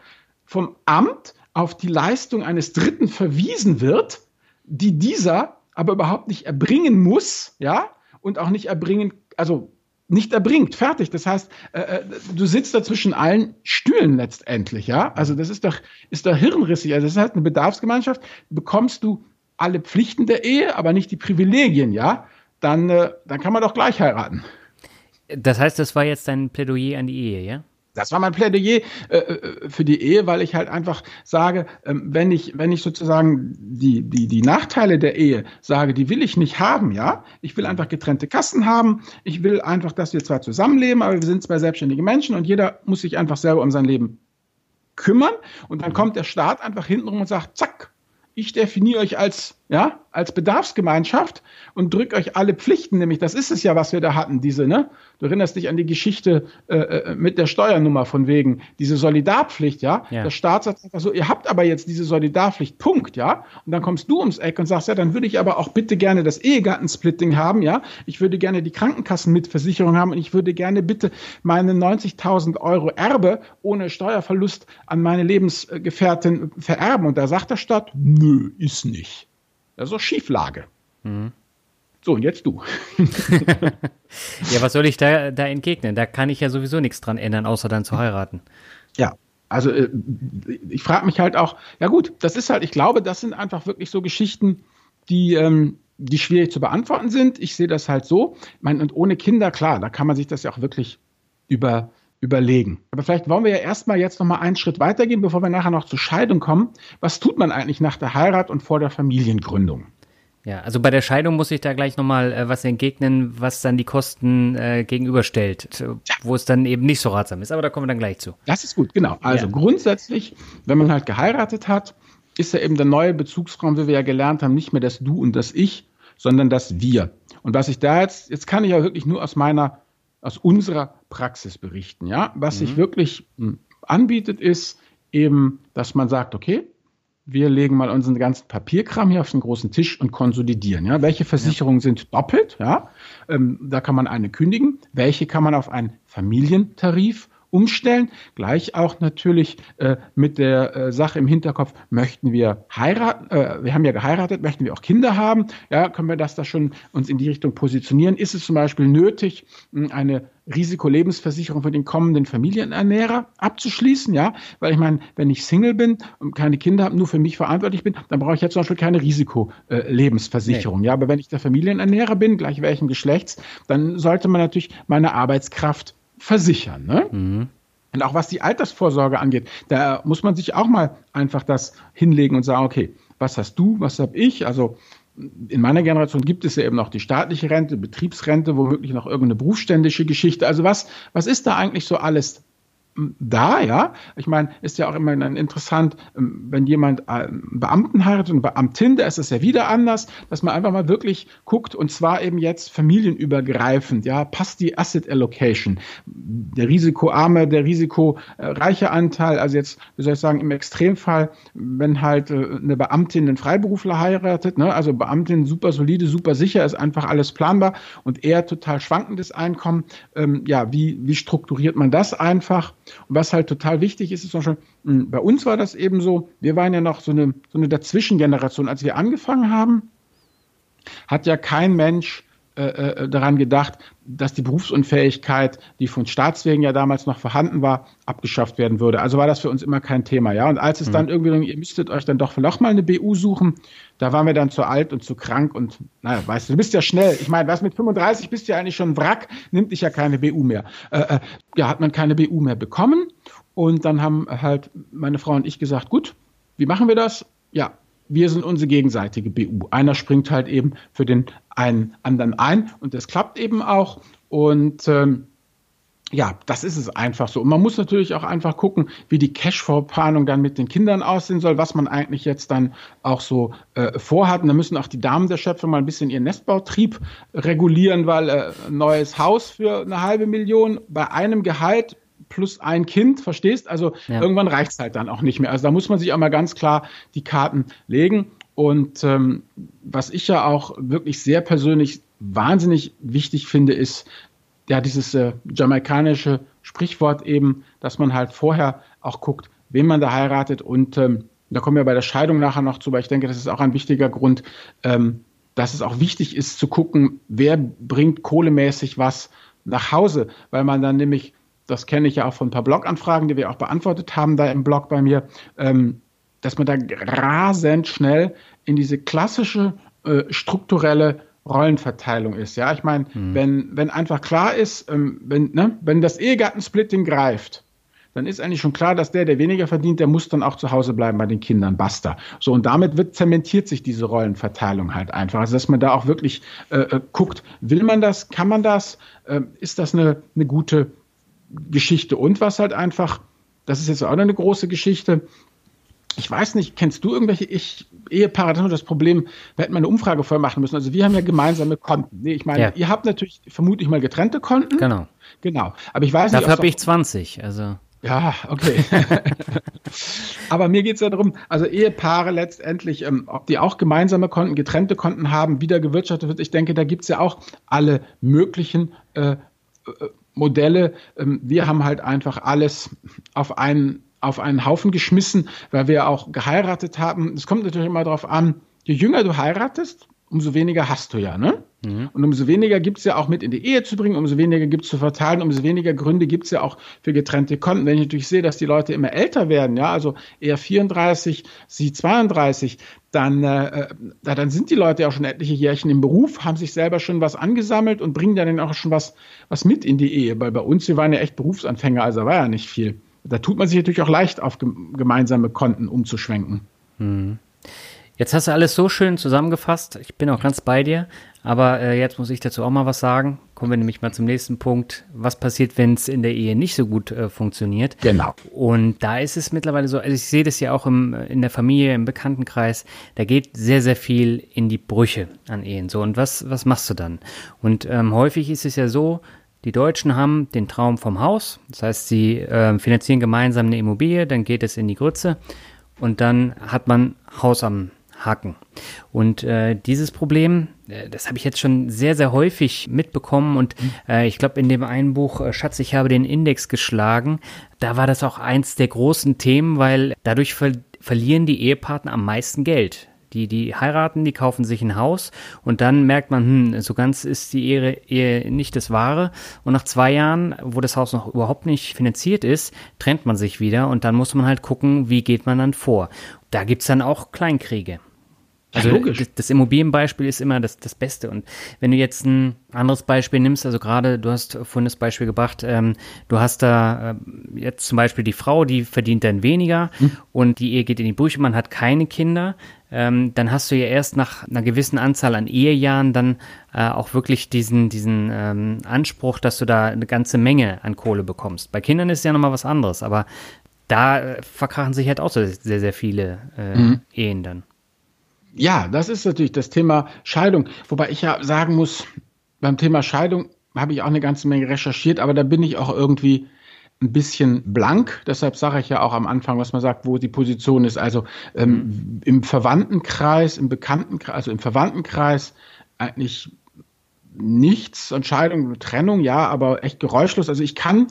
vom Amt auf die Leistung eines Dritten verwiesen wird, die dieser aber überhaupt nicht erbringen muss, ja, und auch nicht erbringen, also nicht erbringt. Fertig. Das heißt, äh, äh, du sitzt da zwischen allen Stühlen letztendlich, ja. Also das ist doch, ist doch hirnrissig. Also das ist halt eine Bedarfsgemeinschaft. Bekommst du alle Pflichten der Ehe, aber nicht die Privilegien, ja, dann, äh, dann kann man doch gleich heiraten. Das heißt, das war jetzt dein Plädoyer an die Ehe, ja? Das war mein Plädoyer äh, äh, für die Ehe, weil ich halt einfach sage, ähm, wenn ich, wenn ich sozusagen die, die, die Nachteile der Ehe sage, die will ich nicht haben, ja. Ich will einfach getrennte Kassen haben. Ich will einfach, dass wir zwar zusammenleben, aber wir sind zwei selbstständige Menschen und jeder muss sich einfach selber um sein Leben kümmern. Und dann kommt der Staat einfach hintenrum und sagt, zack, ich definiere euch als, ja, als Bedarfsgemeinschaft und drücke euch alle Pflichten, nämlich das ist es ja, was wir da hatten, diese, ne? Du erinnerst dich an die Geschichte äh, äh, mit der Steuernummer von wegen, diese Solidarpflicht, ja? ja? Der Staat sagt einfach so, ihr habt aber jetzt diese Solidarpflicht, Punkt, ja? Und dann kommst du ums Eck und sagst, ja, dann würde ich aber auch bitte gerne das Ehegattensplitting haben, ja? Ich würde gerne die Krankenkassenmitversicherung haben und ich würde gerne bitte meine 90.000 Euro Erbe ohne Steuerverlust an meine Lebensgefährtin vererben. Und da sagt der Staat, nö, ist nicht. Das ist doch Schieflage. Mhm. So, und jetzt du. ja, was soll ich da, da entgegnen? Da kann ich ja sowieso nichts dran ändern, außer dann zu heiraten. Ja, also äh, ich frage mich halt auch, ja gut, das ist halt, ich glaube, das sind einfach wirklich so Geschichten, die, ähm, die schwierig zu beantworten sind. Ich sehe das halt so. Ich meine, und ohne Kinder, klar, da kann man sich das ja auch wirklich über, überlegen. Aber vielleicht wollen wir ja erstmal jetzt nochmal einen Schritt weitergehen, bevor wir nachher noch zur Scheidung kommen. Was tut man eigentlich nach der Heirat und vor der Familiengründung? Ja, also bei der Scheidung muss ich da gleich nochmal äh, was entgegnen, was dann die Kosten äh, gegenüberstellt, ja. wo es dann eben nicht so ratsam ist. Aber da kommen wir dann gleich zu. Das ist gut, genau. Also ja. grundsätzlich, wenn man halt geheiratet hat, ist ja eben der neue Bezugsraum, wie wir ja gelernt haben, nicht mehr das Du und das Ich, sondern das Wir. Und was ich da jetzt, jetzt kann ich ja wirklich nur aus meiner, aus unserer Praxis berichten, ja. Was mhm. sich wirklich hm, anbietet, ist eben, dass man sagt, okay, wir legen mal unseren ganzen Papierkram hier auf den großen Tisch und konsolidieren. Ja, welche Versicherungen ja. sind doppelt? Ja, ähm, da kann man eine kündigen. Welche kann man auf einen Familientarif umstellen. Gleich auch natürlich äh, mit der äh, Sache im Hinterkopf, möchten wir heiraten, äh, wir haben ja geheiratet, möchten wir auch Kinder haben, ja, können wir das da schon uns in die Richtung positionieren? Ist es zum Beispiel nötig, eine Risikolebensversicherung für den kommenden Familienernährer abzuschließen, ja, weil ich meine, wenn ich Single bin und keine Kinder habe, nur für mich verantwortlich bin, dann brauche ich jetzt zum Beispiel keine Risikolebensversicherung, nee. ja, aber wenn ich der Familienernährer bin, gleich welchen Geschlechts, dann sollte man natürlich meine Arbeitskraft versichern, ne? Mhm. Und auch was die Altersvorsorge angeht, da muss man sich auch mal einfach das hinlegen und sagen, okay, was hast du, was habe ich? Also in meiner Generation gibt es ja eben noch die staatliche Rente, Betriebsrente, womöglich noch irgendeine berufsständische Geschichte. Also was, was ist da eigentlich so alles da, ja. Ich meine, ist ja auch immer interessant, ähm, wenn jemand einen Beamten heiratet und Beamtin, da ist es ja wieder anders, dass man einfach mal wirklich guckt und zwar eben jetzt familienübergreifend, ja, passt die Asset Allocation, der risikoarme, der risikoreiche Anteil, also jetzt, wie soll ich sagen, im Extremfall, wenn halt äh, eine Beamtin einen Freiberufler heiratet, ne, also Beamtin super solide, super sicher, ist einfach alles planbar und eher total schwankendes Einkommen, ähm, ja, wie, wie strukturiert man das einfach? Und was halt total wichtig ist, ist zum Beispiel, hm, bei uns war das eben so, wir waren ja noch so eine, so eine Dazwischengeneration. Als wir angefangen haben, hat ja kein Mensch äh, äh, daran gedacht, dass die Berufsunfähigkeit, die von Staatswegen ja damals noch vorhanden war, abgeschafft werden würde. Also war das für uns immer kein Thema, ja. Und als es mhm. dann irgendwie, ihr müsstet euch dann doch noch mal eine BU suchen, da waren wir dann zu alt und zu krank und, naja, weißt du, du bist ja schnell. Ich meine, was mit 35 bist du ja eigentlich schon ein Wrack, nimmt dich ja keine BU mehr. Äh, äh, ja, hat man keine BU mehr bekommen. Und dann haben halt meine Frau und ich gesagt, gut, wie machen wir das? Ja, wir sind unsere gegenseitige BU. Einer springt halt eben für den einen anderen ein und das klappt eben auch. Und ähm, ja, das ist es einfach so. Und man muss natürlich auch einfach gucken, wie die Cashflow-Planung dann mit den Kindern aussehen soll, was man eigentlich jetzt dann auch so äh, vorhat. Und da müssen auch die Damen der Schöpfung mal ein bisschen ihren Nestbautrieb regulieren, weil äh, neues Haus für eine halbe Million bei einem Gehalt plus ein Kind, verstehst? Also ja. irgendwann reicht es halt dann auch nicht mehr. Also da muss man sich auch mal ganz klar die Karten legen. Und ähm, was ich ja auch wirklich sehr persönlich wahnsinnig wichtig finde, ist ja dieses äh, jamaikanische Sprichwort eben, dass man halt vorher auch guckt, wen man da heiratet. Und ähm, da kommen wir bei der Scheidung nachher noch zu, weil ich denke, das ist auch ein wichtiger Grund, ähm, dass es auch wichtig ist zu gucken, wer bringt kohlemäßig was nach Hause, weil man dann nämlich das kenne ich ja auch von ein paar Blog-Anfragen, die wir auch beantwortet haben da im Blog bei mir, ähm, dass man da rasend schnell in diese klassische äh, strukturelle Rollenverteilung ist. Ja, ich meine, hm. wenn, wenn einfach klar ist, ähm, wenn, ne, wenn das Ehegattensplitting greift, dann ist eigentlich schon klar, dass der, der weniger verdient, der muss dann auch zu Hause bleiben bei den Kindern. Basta. So, und damit wird zementiert sich diese Rollenverteilung halt einfach. Also, dass man da auch wirklich äh, äh guckt, will man das, kann man das, äh, ist das eine, eine gute Geschichte. Und was halt einfach, das ist jetzt auch eine große Geschichte, ich weiß nicht, kennst du irgendwelche ich Ehepaare, das ist das Problem, wir hätten mal eine Umfrage vorher machen müssen. Also wir haben ja gemeinsame Konten. Nee, ich meine, ja. ihr habt natürlich vermutlich mal getrennte Konten. Genau. Genau. Aber ich weiß Dafür nicht. Dafür habe ich 20, also. Ja, okay. Aber mir geht es ja darum, also Ehepaare letztendlich, ähm, ob die auch gemeinsame Konten, getrennte Konten haben, wieder gewirtschaftet wird. Ich denke, da gibt es ja auch alle möglichen äh, äh Modelle. Ähm, wir haben halt einfach alles auf einen, auf einen Haufen geschmissen, weil wir auch geheiratet haben. Es kommt natürlich immer darauf an, je jünger du heiratest, umso weniger hast du ja, ne? Mhm. Und umso weniger gibt es ja auch mit in die Ehe zu bringen, umso weniger gibt es zu verteilen, umso weniger Gründe gibt es ja auch für getrennte Konten. Wenn ich natürlich sehe, dass die Leute immer älter werden, ja, also eher 34, sie 32, dann, äh, dann sind die Leute ja schon etliche Jährchen im Beruf, haben sich selber schon was angesammelt und bringen dann auch schon was, was mit in die Ehe. Weil bei uns, wir waren ja echt Berufsanfänger, also war ja nicht viel. Da tut man sich natürlich auch leicht, auf gemeinsame Konten umzuschwenken. Mhm. Jetzt hast du alles so schön zusammengefasst. Ich bin auch ganz bei dir. Aber äh, jetzt muss ich dazu auch mal was sagen. Kommen wir nämlich mal zum nächsten Punkt. Was passiert, wenn es in der Ehe nicht so gut äh, funktioniert? Genau. Und da ist es mittlerweile so, also ich sehe das ja auch im, in der Familie, im Bekanntenkreis, da geht sehr, sehr viel in die Brüche an Ehen. So, und was, was machst du dann? Und ähm, häufig ist es ja so, die Deutschen haben den Traum vom Haus. Das heißt, sie äh, finanzieren gemeinsam eine Immobilie, dann geht es in die Grütze und dann hat man Haus am Haken. Und äh, dieses Problem, äh, das habe ich jetzt schon sehr, sehr häufig mitbekommen. Und mhm. äh, ich glaube, in dem einen Buch, äh, Schatz, ich habe den Index geschlagen, da war das auch eins der großen Themen, weil dadurch ver verlieren die Ehepartner am meisten Geld. Die, die heiraten, die kaufen sich ein Haus und dann merkt man, hm, so ganz ist die Ehe, Ehe nicht das Wahre. Und nach zwei Jahren, wo das Haus noch überhaupt nicht finanziert ist, trennt man sich wieder und dann muss man halt gucken, wie geht man dann vor. Da gibt es dann auch Kleinkriege. Also ja, das, das, Immobilienbeispiel ist immer das, das Beste. Und wenn du jetzt ein anderes Beispiel nimmst, also gerade, du hast vorhin das Beispiel gebracht, ähm, du hast da äh, jetzt zum Beispiel die Frau, die verdient dann weniger hm. und die Ehe geht in die Brüche, man hat keine Kinder, ähm, dann hast du ja erst nach einer gewissen Anzahl an Ehejahren dann äh, auch wirklich diesen, diesen ähm, Anspruch, dass du da eine ganze Menge an Kohle bekommst. Bei Kindern ist ja nochmal was anderes, aber da äh, verkrachen sich halt auch so sehr, sehr viele äh, mhm. Ehen dann. Ja, das ist natürlich das Thema Scheidung. Wobei ich ja sagen muss, beim Thema Scheidung habe ich auch eine ganze Menge recherchiert, aber da bin ich auch irgendwie ein bisschen blank. Deshalb sage ich ja auch am Anfang, was man sagt, wo die Position ist. Also ähm, mhm. im Verwandtenkreis, im Bekanntenkreis, also im Verwandtenkreis eigentlich nichts, Entscheidung, Trennung, ja, aber echt geräuschlos. Also ich kann,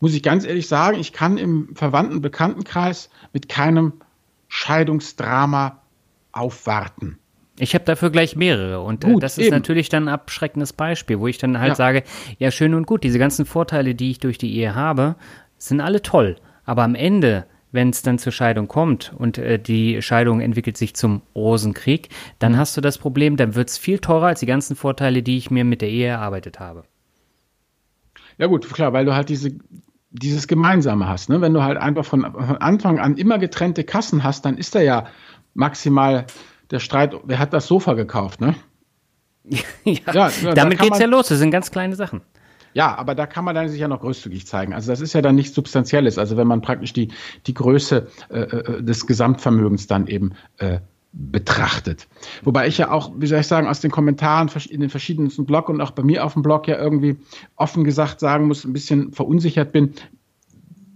muss ich ganz ehrlich sagen, ich kann im Verwandten, Bekanntenkreis mit keinem Scheidungsdrama aufwarten. Ich habe dafür gleich mehrere und äh, gut, das ist eben. natürlich dann ein abschreckendes Beispiel, wo ich dann halt ja. sage, ja schön und gut, diese ganzen Vorteile, die ich durch die Ehe habe, sind alle toll, aber am Ende, wenn es dann zur Scheidung kommt und äh, die Scheidung entwickelt sich zum Rosenkrieg, dann hast du das Problem, dann wird es viel teurer als die ganzen Vorteile, die ich mir mit der Ehe erarbeitet habe. Ja gut, klar, weil du halt diese dieses Gemeinsame hast. Ne? Wenn du halt einfach von, von Anfang an immer getrennte Kassen hast, dann ist da ja maximal der Streit, wer hat das Sofa gekauft, ne? ja, ja, damit da geht's man, ja los. Das sind ganz kleine Sachen. Ja, aber da kann man dann sich ja noch großzügig zeigen. Also das ist ja dann nichts Substanzielles. Also wenn man praktisch die, die Größe äh, äh, des Gesamtvermögens dann eben äh, betrachtet. Wobei ich ja auch, wie soll ich sagen, aus den Kommentaren in den verschiedensten Blog und auch bei mir auf dem Blog ja irgendwie offen gesagt sagen muss, ein bisschen verunsichert bin.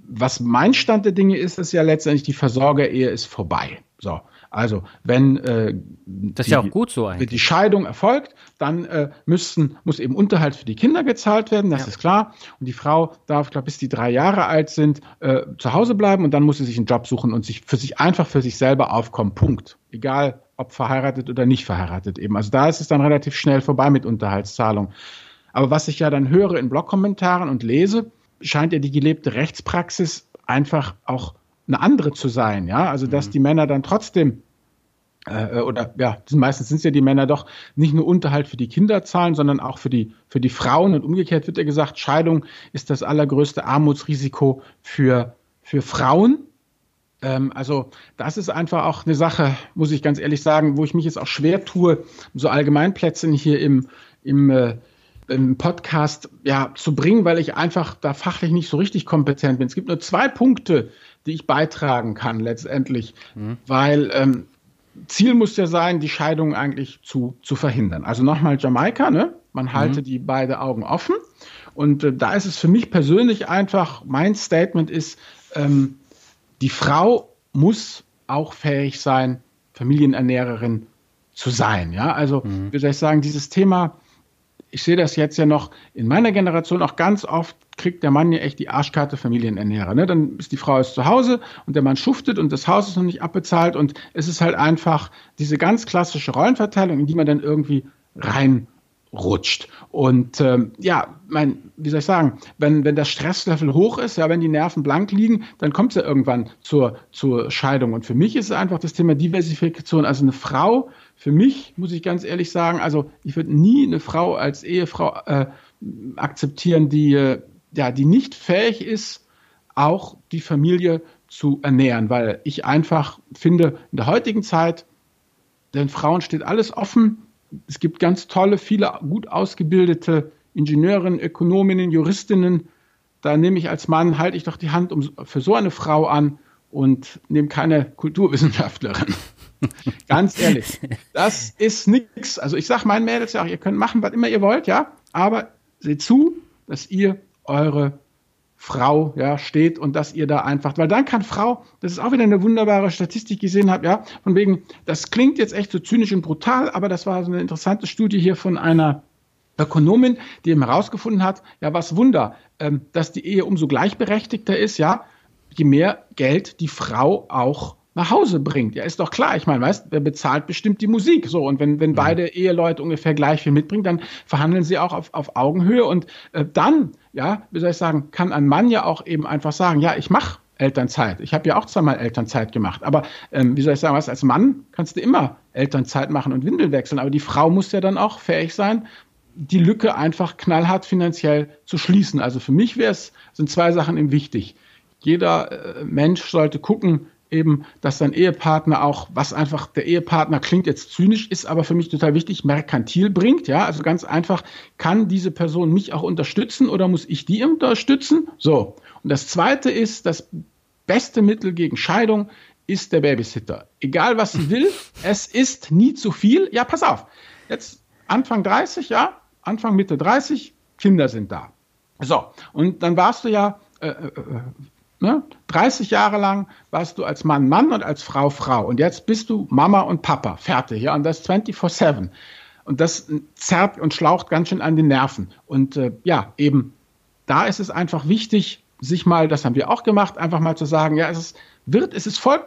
Was mein Stand der Dinge ist, ist ja letztendlich die Versorgerehe ist vorbei. So. Also wenn äh, das ist die, ja auch gut so eigentlich. die Scheidung erfolgt, dann äh, müssten, muss eben Unterhalt für die Kinder gezahlt werden, das ja. ist klar. Und die Frau darf, glaube bis die drei Jahre alt sind, äh, zu Hause bleiben und dann muss sie sich einen Job suchen und sich für sich einfach für sich selber aufkommen. Punkt. Egal ob verheiratet oder nicht verheiratet eben. Also da ist es dann relativ schnell vorbei mit Unterhaltszahlung. Aber was ich ja dann höre in Blogkommentaren und lese, scheint ja die gelebte Rechtspraxis einfach auch eine andere zu sein, ja, also dass mhm. die Männer dann trotzdem äh, äh oder ja, meistens sind es ja die Männer doch nicht nur Unterhalt für die Kinder zahlen, sondern auch für die für die Frauen und umgekehrt wird ja gesagt, Scheidung ist das allergrößte Armutsrisiko für für Frauen. Ähm, also das ist einfach auch eine Sache, muss ich ganz ehrlich sagen, wo ich mich jetzt auch schwer tue, so Allgemeinplätze hier im im äh, im Podcast ja zu bringen, weil ich einfach da fachlich nicht so richtig kompetent bin. Es gibt nur zwei Punkte, die ich beitragen kann letztendlich, mhm. weil ähm, Ziel muss ja sein, die Scheidung eigentlich zu, zu verhindern. Also nochmal Jamaika, ne? man mhm. halte die beiden Augen offen. Und äh, da ist es für mich persönlich einfach, mein Statement ist, ähm, die Frau muss auch fähig sein, Familienernährerin zu sein. Ja, also mhm. wie soll ich sagen, dieses Thema ich sehe das jetzt ja noch in meiner Generation auch ganz oft, kriegt der Mann ja echt die Arschkarte Familienernährer. Ne? Dann ist die Frau ist zu Hause und der Mann schuftet und das Haus ist noch nicht abbezahlt und es ist halt einfach diese ganz klassische Rollenverteilung, in die man dann irgendwie reinrutscht. Und ähm, ja, mein, wie soll ich sagen, wenn, wenn das Stresslevel hoch ist, ja, wenn die Nerven blank liegen, dann kommt es ja irgendwann zur, zur Scheidung. Und für mich ist es einfach das Thema Diversifikation. Also eine Frau für mich muss ich ganz ehrlich sagen, also ich würde nie eine Frau als Ehefrau äh, akzeptieren, die, äh, ja, die nicht fähig ist, auch die Familie zu ernähren, weil ich einfach finde, in der heutigen Zeit, den Frauen steht alles offen. Es gibt ganz tolle, viele gut ausgebildete Ingenieurinnen, Ökonominnen, Juristinnen. Da nehme ich als Mann, halte ich doch die Hand um, für so eine Frau an und nehme keine Kulturwissenschaftlerin. Ganz ehrlich, das ist nichts. Also ich sage meinen Mädels ja auch, ihr könnt machen, was immer ihr wollt, ja, aber seht zu, dass ihr eure Frau ja steht und dass ihr da einfach, weil dann kann Frau, das ist auch wieder eine wunderbare Statistik, gesehen habe, ja, von wegen, das klingt jetzt echt so zynisch und brutal, aber das war so eine interessante Studie hier von einer Ökonomin, die eben herausgefunden hat, ja, was Wunder, ähm, dass die Ehe umso gleichberechtigter ist, ja, je mehr Geld die Frau auch nach Hause bringt. Ja, ist doch klar. Ich meine, weißt, wer bezahlt bestimmt die Musik. So, und wenn, wenn beide Eheleute ungefähr gleich viel mitbringen, dann verhandeln sie auch auf, auf Augenhöhe. Und äh, dann, ja, wie soll ich sagen, kann ein Mann ja auch eben einfach sagen, ja, ich mache Elternzeit. Ich habe ja auch zweimal Elternzeit gemacht. Aber ähm, wie soll ich sagen, was als Mann kannst du immer Elternzeit machen und Windel wechseln. Aber die Frau muss ja dann auch fähig sein, die Lücke einfach knallhart finanziell zu schließen. Also für mich wäre es, sind zwei Sachen eben wichtig. Jeder äh, Mensch sollte gucken, eben, dass sein Ehepartner auch, was einfach der Ehepartner klingt jetzt zynisch, ist aber für mich total wichtig, merkantil bringt. Ja, also ganz einfach, kann diese Person mich auch unterstützen oder muss ich die unterstützen? So. Und das zweite ist, das beste Mittel gegen Scheidung ist der Babysitter. Egal was sie will, es ist nie zu viel. Ja, pass auf. Jetzt Anfang 30, ja, Anfang Mitte 30, Kinder sind da. So. Und dann warst du ja, äh, äh, äh Ne? 30 Jahre lang warst du als Mann Mann und als Frau Frau. Und jetzt bist du Mama und Papa. Fertig. Ja? Und das 24-7. Und das zerrt und schlaucht ganz schön an den Nerven. Und äh, ja, eben da ist es einfach wichtig, sich mal, das haben wir auch gemacht, einfach mal zu sagen, ja, es ist, wird, es ist voll,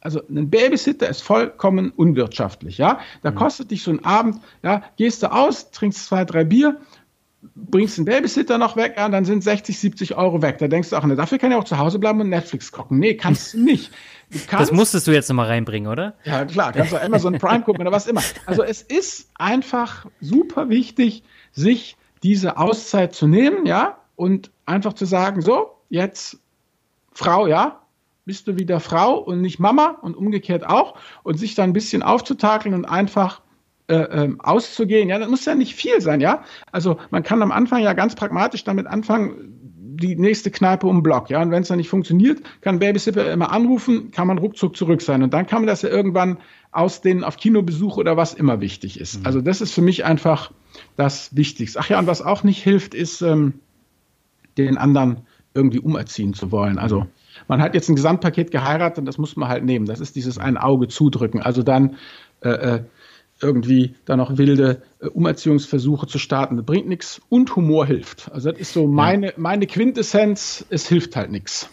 also ein Babysitter ist vollkommen unwirtschaftlich, ja. Da mhm. kostet dich so ein Abend, ja, gehst du aus, trinkst zwei, drei Bier bringst einen Babysitter noch weg, ja, dann sind 60, 70 Euro weg. Da denkst du auch, ne, dafür kann ich auch zu Hause bleiben und Netflix gucken. Nee, kannst du nicht. Du kannst, das musstest du jetzt nochmal reinbringen, oder? Ja, klar, kannst du Amazon Prime gucken oder was immer. Also es ist einfach super wichtig, sich diese Auszeit zu nehmen, ja, und einfach zu sagen, so, jetzt Frau, ja, bist du wieder Frau und nicht Mama und umgekehrt auch und sich dann ein bisschen aufzutakeln und einfach äh, ähm, auszugehen. Ja, das muss ja nicht viel sein, ja. Also man kann am Anfang ja ganz pragmatisch damit anfangen, die nächste Kneipe um den Block, ja. Und wenn es dann nicht funktioniert, kann Babysitter immer anrufen, kann man ruckzuck zurück sein. Und dann kann man das ja irgendwann ausdehnen auf Kinobesuch oder was immer wichtig ist. Mhm. Also das ist für mich einfach das Wichtigste. Ach ja, und was auch nicht hilft, ist ähm, den anderen irgendwie umerziehen zu wollen. Also man hat jetzt ein Gesamtpaket geheiratet und das muss man halt nehmen. Das ist dieses ein Auge zudrücken. Also dann äh, äh irgendwie da noch wilde äh, Umerziehungsversuche zu starten. Das bringt nichts und Humor hilft. Also das ist so meine, meine Quintessenz, es hilft halt nichts.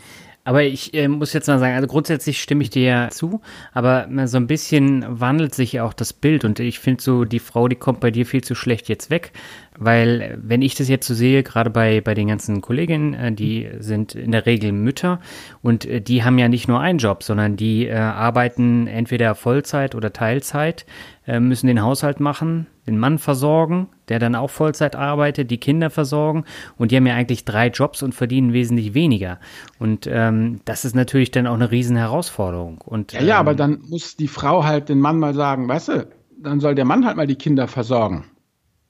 Aber ich äh, muss jetzt mal sagen, also grundsätzlich stimme ich dir ja zu, aber so ein bisschen wandelt sich ja auch das Bild und ich finde so, die Frau, die kommt bei dir viel zu schlecht jetzt weg, weil wenn ich das jetzt so sehe, gerade bei, bei den ganzen Kolleginnen, äh, die sind in der Regel Mütter und äh, die haben ja nicht nur einen Job, sondern die äh, arbeiten entweder Vollzeit oder Teilzeit, äh, müssen den Haushalt machen, den Mann versorgen, der dann auch Vollzeit arbeitet, die Kinder versorgen und die haben ja eigentlich drei Jobs und verdienen wesentlich weniger. Und ähm, das ist natürlich dann auch eine riesen Herausforderung. Und, ja, ja, aber ähm, dann muss die Frau halt den Mann mal sagen, weißt du, dann soll der Mann halt mal die Kinder versorgen.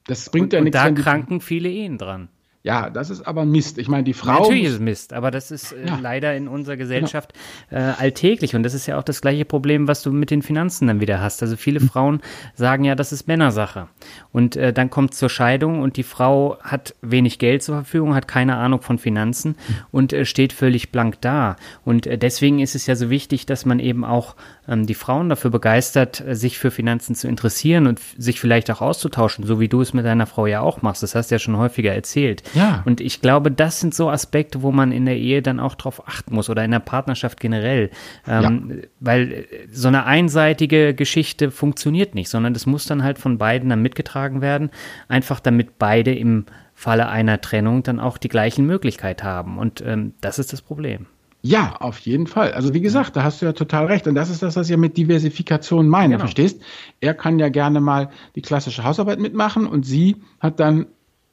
Das bringt und, ja nichts. Und da kranken viele Ehen dran. Ja, das ist aber Mist. Ich meine, die Frau. Natürlich ist es Mist, aber das ist äh, ja. leider in unserer Gesellschaft genau. äh, alltäglich. Und das ist ja auch das gleiche Problem, was du mit den Finanzen dann wieder hast. Also viele mhm. Frauen sagen ja, das ist Männersache. Und äh, dann kommt zur Scheidung und die Frau hat wenig Geld zur Verfügung, hat keine Ahnung von Finanzen mhm. und äh, steht völlig blank da. Und äh, deswegen ist es ja so wichtig, dass man eben auch ähm, die Frauen dafür begeistert, äh, sich für Finanzen zu interessieren und sich vielleicht auch auszutauschen, so wie du es mit deiner Frau ja auch machst. Das hast du ja schon häufiger erzählt. Ja. Und ich glaube, das sind so Aspekte, wo man in der Ehe dann auch drauf achten muss oder in der Partnerschaft generell. Ähm, ja. Weil äh, so eine einseitige Geschichte funktioniert nicht, sondern das muss dann halt von beiden dann mitgetragen werden, einfach damit beide im Falle einer Trennung dann auch die gleichen Möglichkeiten haben. Und ähm, das ist das Problem. Ja, auf jeden Fall. Also wie gesagt, da hast du ja total recht. Und das ist das, was ich ja mit Diversifikation meine, genau. verstehst? Er kann ja gerne mal die klassische Hausarbeit mitmachen und sie hat dann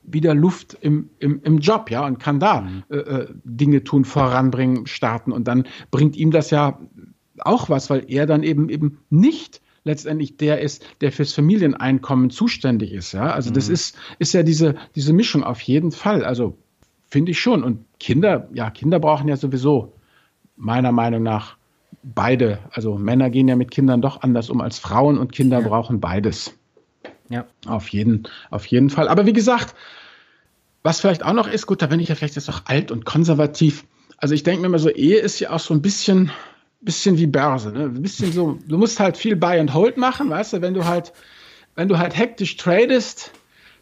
wieder Luft im, im, im Job, ja, und kann da mhm. äh, äh, Dinge tun, voranbringen, starten. Und dann bringt ihm das ja auch was, weil er dann eben eben nicht letztendlich der ist, der fürs Familieneinkommen zuständig ist, ja. Also mhm. das ist, ist ja diese, diese Mischung auf jeden Fall. Also finde ich schon. Und Kinder, ja, Kinder brauchen ja sowieso meiner Meinung nach beide. Also Männer gehen ja mit Kindern doch anders um als Frauen und Kinder ja. brauchen beides. Ja. Auf jeden, auf jeden Fall. Aber wie gesagt, was vielleicht auch noch ist, gut, da bin ich ja vielleicht jetzt auch alt und konservativ. Also ich denke mir immer so, Ehe ist ja auch so ein bisschen, bisschen wie Börse, ne? Ein bisschen so, du musst halt viel Buy and Hold machen, weißt du, wenn du halt, wenn du halt hektisch tradest,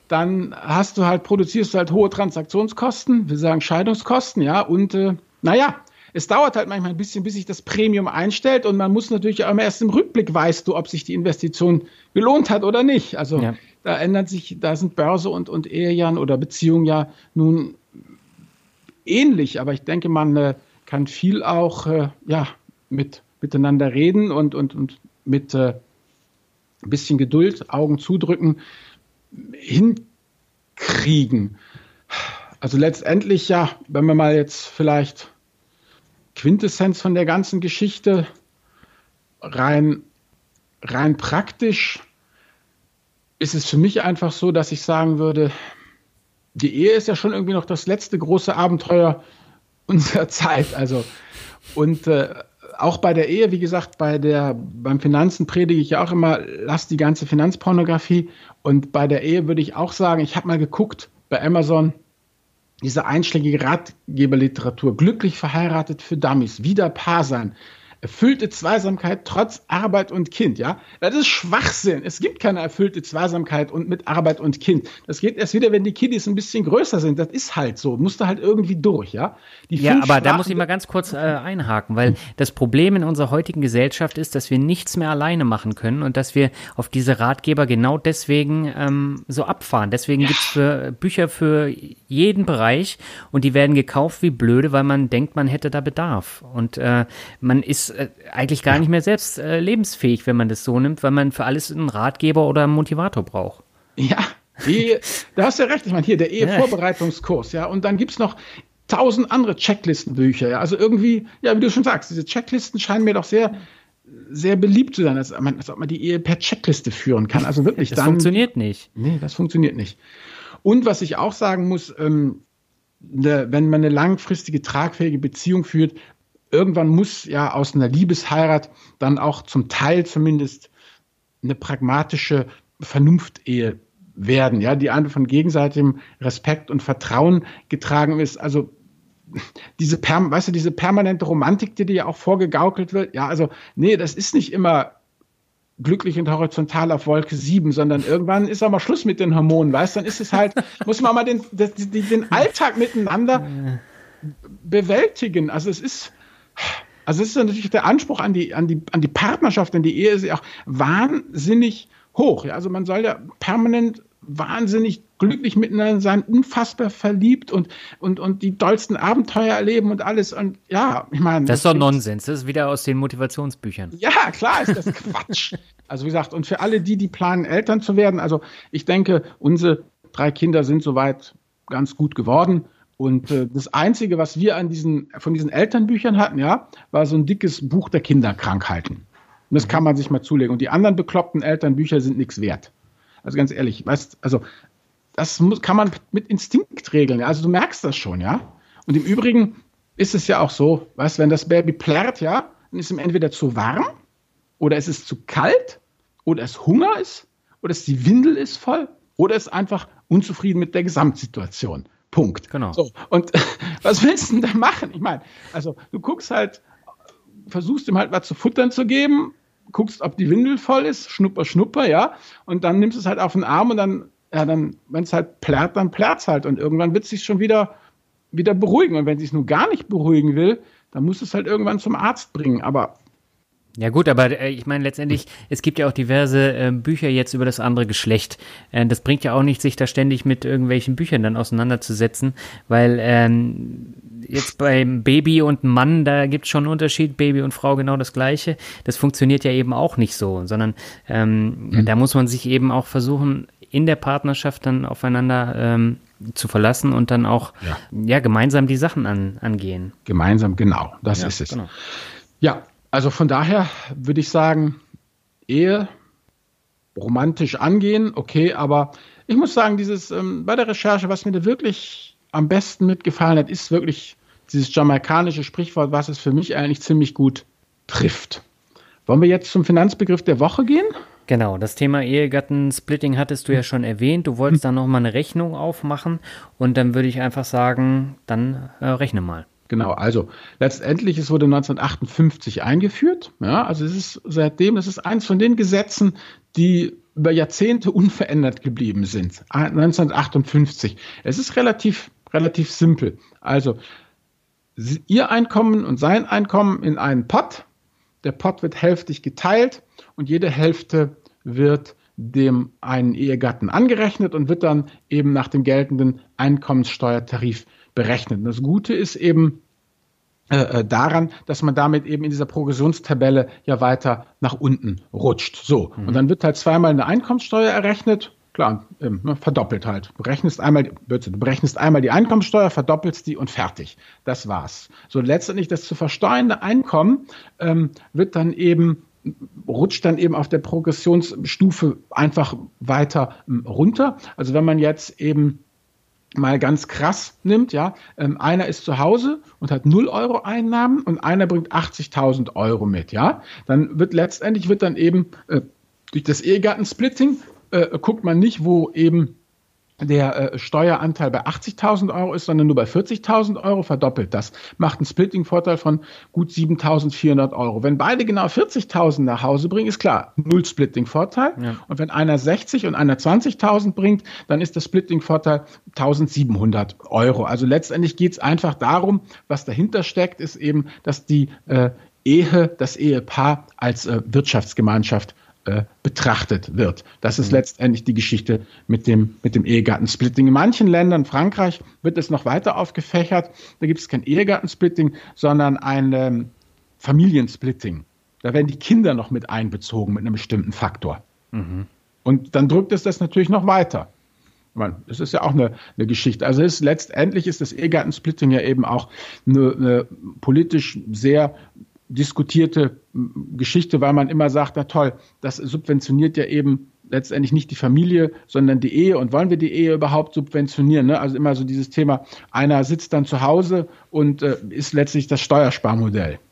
dann hast du halt, produzierst du halt hohe Transaktionskosten, wir sagen Scheidungskosten, ja, und äh, naja, es dauert halt manchmal ein bisschen, bis sich das Premium einstellt und man muss natürlich auch immer erst im Rückblick weißt du, ob sich die Investition gelohnt hat oder nicht. Also ja. da ändert sich, da sind Börse und, und Ehe ja oder Beziehungen ja nun ähnlich, aber ich denke, man äh, kann viel auch äh, ja, mit, miteinander reden und, und, und mit äh, ein bisschen Geduld, Augen zudrücken, hinkriegen. Also letztendlich ja, wenn wir mal jetzt vielleicht Quintessenz von der ganzen Geschichte rein, rein praktisch ist es für mich einfach so, dass ich sagen würde, die Ehe ist ja schon irgendwie noch das letzte große Abenteuer unserer Zeit. Also, und äh, auch bei der Ehe, wie gesagt, bei der, beim Finanzen predige ich ja auch immer, lass die ganze Finanzpornografie. Und bei der Ehe würde ich auch sagen, ich habe mal geguckt bei Amazon, diese einschlägige Ratgeberliteratur, glücklich verheiratet für Dummies, wieder Paar sein, erfüllte Zweisamkeit trotz Arbeit und Kind, ja? Das ist Schwachsinn. Es gibt keine erfüllte Zweisamkeit und mit Arbeit und Kind. Das geht erst wieder, wenn die Kiddies ein bisschen größer sind. Das ist halt so. Musst du halt irgendwie durch, ja? Die ja, aber Sprachen da muss ich mal ganz kurz äh, einhaken, weil das Problem in unserer heutigen Gesellschaft ist, dass wir nichts mehr alleine machen können und dass wir auf diese Ratgeber genau deswegen ähm, so abfahren. Deswegen ja. gibt's für Bücher für jeden Bereich und die werden gekauft wie blöde, weil man denkt, man hätte da Bedarf. Und äh, man ist äh, eigentlich gar nicht mehr selbst äh, lebensfähig, wenn man das so nimmt, weil man für alles einen Ratgeber oder einen Motivator braucht. Ja, die, da hast du ja recht. Ich meine, hier der Ehevorbereitungskurs, ja, und dann gibt es noch tausend andere Checklistenbücher, ja. Also irgendwie, ja, wie du schon sagst, diese Checklisten scheinen mir doch sehr, sehr beliebt zu sein, als, als ob man die Ehe per Checkliste führen kann. Also wirklich. Das dann, funktioniert nicht. Nee, das funktioniert nicht. Und was ich auch sagen muss, ähm, ne, wenn man eine langfristige, tragfähige Beziehung führt, irgendwann muss ja aus einer Liebesheirat dann auch zum Teil zumindest eine pragmatische Vernunftehe werden, ja, die einfach von gegenseitigem Respekt und Vertrauen getragen ist. Also diese, per, weißt du, diese permanente Romantik, die dir ja auch vorgegaukelt wird, ja, also nee, das ist nicht immer glücklich und horizontal auf Wolke 7, sondern irgendwann ist aber Schluss mit den Hormonen, weißt du, dann ist es halt, muss man mal den, den, den Alltag miteinander bewältigen. Also es ist, also es ist natürlich der Anspruch an die, an die, an die Partnerschaft, an die Ehe ist ja auch wahnsinnig hoch. Ja? Also man soll ja permanent wahnsinnig glücklich miteinander sein, unfassbar verliebt und, und, und die dollsten Abenteuer erleben und alles. Und ja, ich meine. Das ist doch Nonsens. Das ist wieder aus den Motivationsbüchern. Ja, klar ist das Quatsch. also wie gesagt, und für alle die, die planen, Eltern zu werden, also ich denke, unsere drei Kinder sind soweit ganz gut geworden. Und äh, das Einzige, was wir an diesen, von diesen Elternbüchern hatten, ja, war so ein dickes Buch der Kinderkrankheiten. Und das kann man sich mal zulegen. Und die anderen bekloppten Elternbücher sind nichts wert. Also ganz ehrlich, weißt, also das muss, kann man mit Instinkt regeln. Also du merkst das schon, ja. Und im Übrigen ist es ja auch so, weißt, wenn das Baby plärrt, ja, dann ist es ihm entweder zu warm oder es ist zu kalt oder es Hunger ist oder es die Windel ist voll oder es ist einfach unzufrieden mit der Gesamtsituation. Punkt. Genau. So, und was willst du denn da machen? Ich meine, also du guckst halt, versuchst ihm halt was zu futtern zu geben, guckst, ob die Windel voll ist, schnupper, schnupper, ja, und dann nimmst du es halt auf den Arm und dann, ja, dann, wenn es halt plärrt, dann plärrt es halt und irgendwann wird es sich schon wieder, wieder beruhigen und wenn es sich nur gar nicht beruhigen will, dann musst du es halt irgendwann zum Arzt bringen, aber ja gut, aber äh, ich meine letztendlich, es gibt ja auch diverse äh, Bücher jetzt über das andere Geschlecht. Äh, das bringt ja auch nicht, sich da ständig mit irgendwelchen Büchern dann auseinanderzusetzen, weil ähm, jetzt beim Baby und Mann, da gibt es schon einen Unterschied, Baby und Frau genau das gleiche. Das funktioniert ja eben auch nicht so, sondern ähm, mhm. da muss man sich eben auch versuchen, in der Partnerschaft dann aufeinander ähm, zu verlassen und dann auch ja. ja gemeinsam die Sachen an, angehen. Gemeinsam, genau, das ja, ist es. Genau. Ja, also von daher würde ich sagen, Ehe romantisch angehen, okay, aber ich muss sagen, dieses ähm, bei der Recherche, was mir da wirklich am besten mitgefallen hat, ist wirklich dieses jamaikanische Sprichwort, was es für mich eigentlich ziemlich gut trifft. Wollen wir jetzt zum Finanzbegriff der Woche gehen? Genau, das Thema Ehegattensplitting hattest du ja schon erwähnt. Du wolltest da nochmal eine Rechnung aufmachen und dann würde ich einfach sagen, dann äh, rechne mal. Genau, also letztendlich, es wurde 1958 eingeführt. Ja, also es ist seitdem, es ist eins von den Gesetzen, die über Jahrzehnte unverändert geblieben sind. 1958. Es ist relativ, relativ simpel. Also ihr Einkommen und sein Einkommen in einen Pot. Der Pot wird hälftig geteilt und jede Hälfte wird dem einen Ehegatten angerechnet und wird dann eben nach dem geltenden Einkommenssteuertarif berechnet. Und das Gute ist eben äh, äh, daran, dass man damit eben in dieser Progressionstabelle ja weiter nach unten rutscht. So, mhm. und dann wird halt zweimal eine Einkommenssteuer errechnet. Klar, ähm, ne, verdoppelt halt. Du berechnest einmal, du berechnest einmal die Einkommenssteuer, verdoppelst die und fertig. Das war's. So, letztendlich das zu versteuernde Einkommen ähm, wird dann eben rutscht dann eben auf der Progressionsstufe einfach weiter ähm, runter. Also wenn man jetzt eben mal ganz krass nimmt, ja, ähm, einer ist zu Hause und hat 0 Euro Einnahmen und einer bringt 80.000 Euro mit, ja, dann wird letztendlich wird dann eben äh, durch das Ehegattensplitting äh, guckt man nicht, wo eben der äh, Steueranteil bei 80.000 Euro ist, sondern nur bei 40.000 Euro, verdoppelt das. Macht einen Splitting-Vorteil von gut 7.400 Euro. Wenn beide genau 40.000 nach Hause bringen, ist klar, null Splitting-Vorteil. Ja. Und wenn einer 60 und einer 20.000 bringt, dann ist der Splitting-Vorteil 1.700 Euro. Also letztendlich geht es einfach darum, was dahinter steckt, ist eben, dass die äh, Ehe, das Ehepaar als äh, Wirtschaftsgemeinschaft äh, betrachtet wird. Das ist mhm. letztendlich die Geschichte mit dem, mit dem Ehegattensplitting. In manchen Ländern, Frankreich, wird es noch weiter aufgefächert. Da gibt es kein Ehegattensplitting, sondern ein ähm, Familiensplitting. Da werden die Kinder noch mit einbezogen mit einem bestimmten Faktor. Mhm. Und dann drückt es das natürlich noch weiter. Man, das ist ja auch eine, eine Geschichte. Also ist, letztendlich ist das Ehegattensplitting ja eben auch eine, eine politisch sehr diskutierte Geschichte, weil man immer sagt, na toll, das subventioniert ja eben letztendlich nicht die Familie, sondern die Ehe. Und wollen wir die Ehe überhaupt subventionieren? Ne? Also immer so dieses Thema, einer sitzt dann zu Hause und äh, ist letztlich das Steuersparmodell.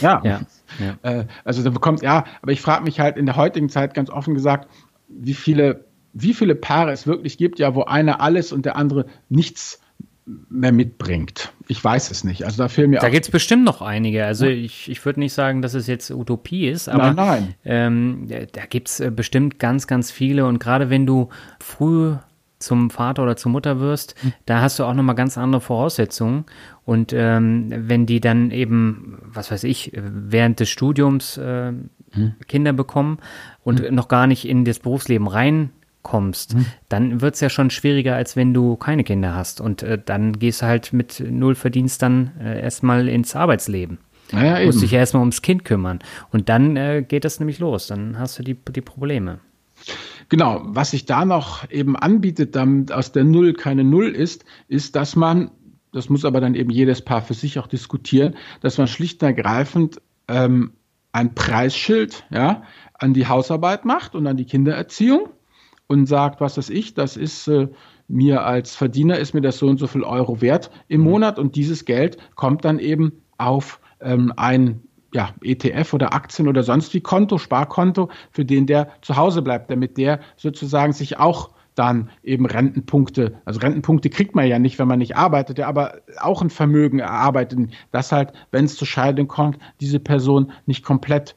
Ja. ja, ja. Äh, also da bekommt, ja, aber ich frage mich halt in der heutigen Zeit ganz offen gesagt, wie viele, wie viele Paare es wirklich gibt, ja, wo einer alles und der andere nichts mehr mitbringt. Ich weiß es nicht. Also da fehlen mir Da gibt es bestimmt noch einige. Also ich, ich würde nicht sagen, dass es jetzt Utopie ist, aber nein, nein. Ähm, da gibt es äh, bestimmt ganz, ganz viele. Und gerade wenn du früh zum Vater oder zur Mutter wirst, hm. da hast du auch nochmal ganz andere Voraussetzungen. Und ähm, wenn die dann eben, was weiß ich, während des Studiums äh, hm. Kinder bekommen und hm. noch gar nicht in das Berufsleben rein kommst, mhm. dann wird es ja schon schwieriger, als wenn du keine Kinder hast. Und äh, dann gehst du halt mit null Verdienst dann äh, erstmal ins Arbeitsleben. Naja, eben. Musst dich ja erstmal ums Kind kümmern. Und dann äh, geht das nämlich los. Dann hast du die, die Probleme. Genau, was sich da noch eben anbietet, damit aus der Null keine Null ist, ist, dass man, das muss aber dann eben jedes Paar für sich auch diskutieren, dass man schlicht und ergreifend ähm, ein Preisschild ja, an die Hausarbeit macht und an die Kindererziehung und sagt, was weiß ich, das ist äh, mir als Verdiener ist mir das so und so viel Euro wert im mhm. Monat und dieses Geld kommt dann eben auf ähm, ein ja, ETF oder Aktien oder sonst wie Konto, Sparkonto, für den der zu Hause bleibt, damit der sozusagen sich auch dann eben Rentenpunkte, also Rentenpunkte kriegt man ja nicht, wenn man nicht arbeitet, ja, aber auch ein Vermögen erarbeitet, das halt, wenn es zur Scheidung kommt, diese Person nicht komplett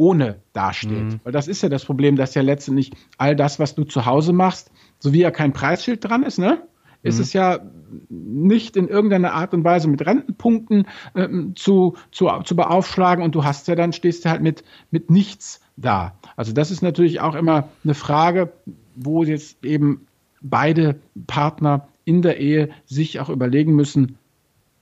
ohne dasteht. Mhm. Weil das ist ja das Problem, dass ja letztendlich all das, was du zu Hause machst, so wie ja kein Preisschild dran ist, ne? ist mhm. es ja nicht in irgendeiner Art und Weise mit Rentenpunkten ähm, zu, zu, zu beaufschlagen und du hast ja dann, stehst du halt mit, mit nichts da. Also das ist natürlich auch immer eine Frage, wo jetzt eben beide Partner in der Ehe sich auch überlegen müssen,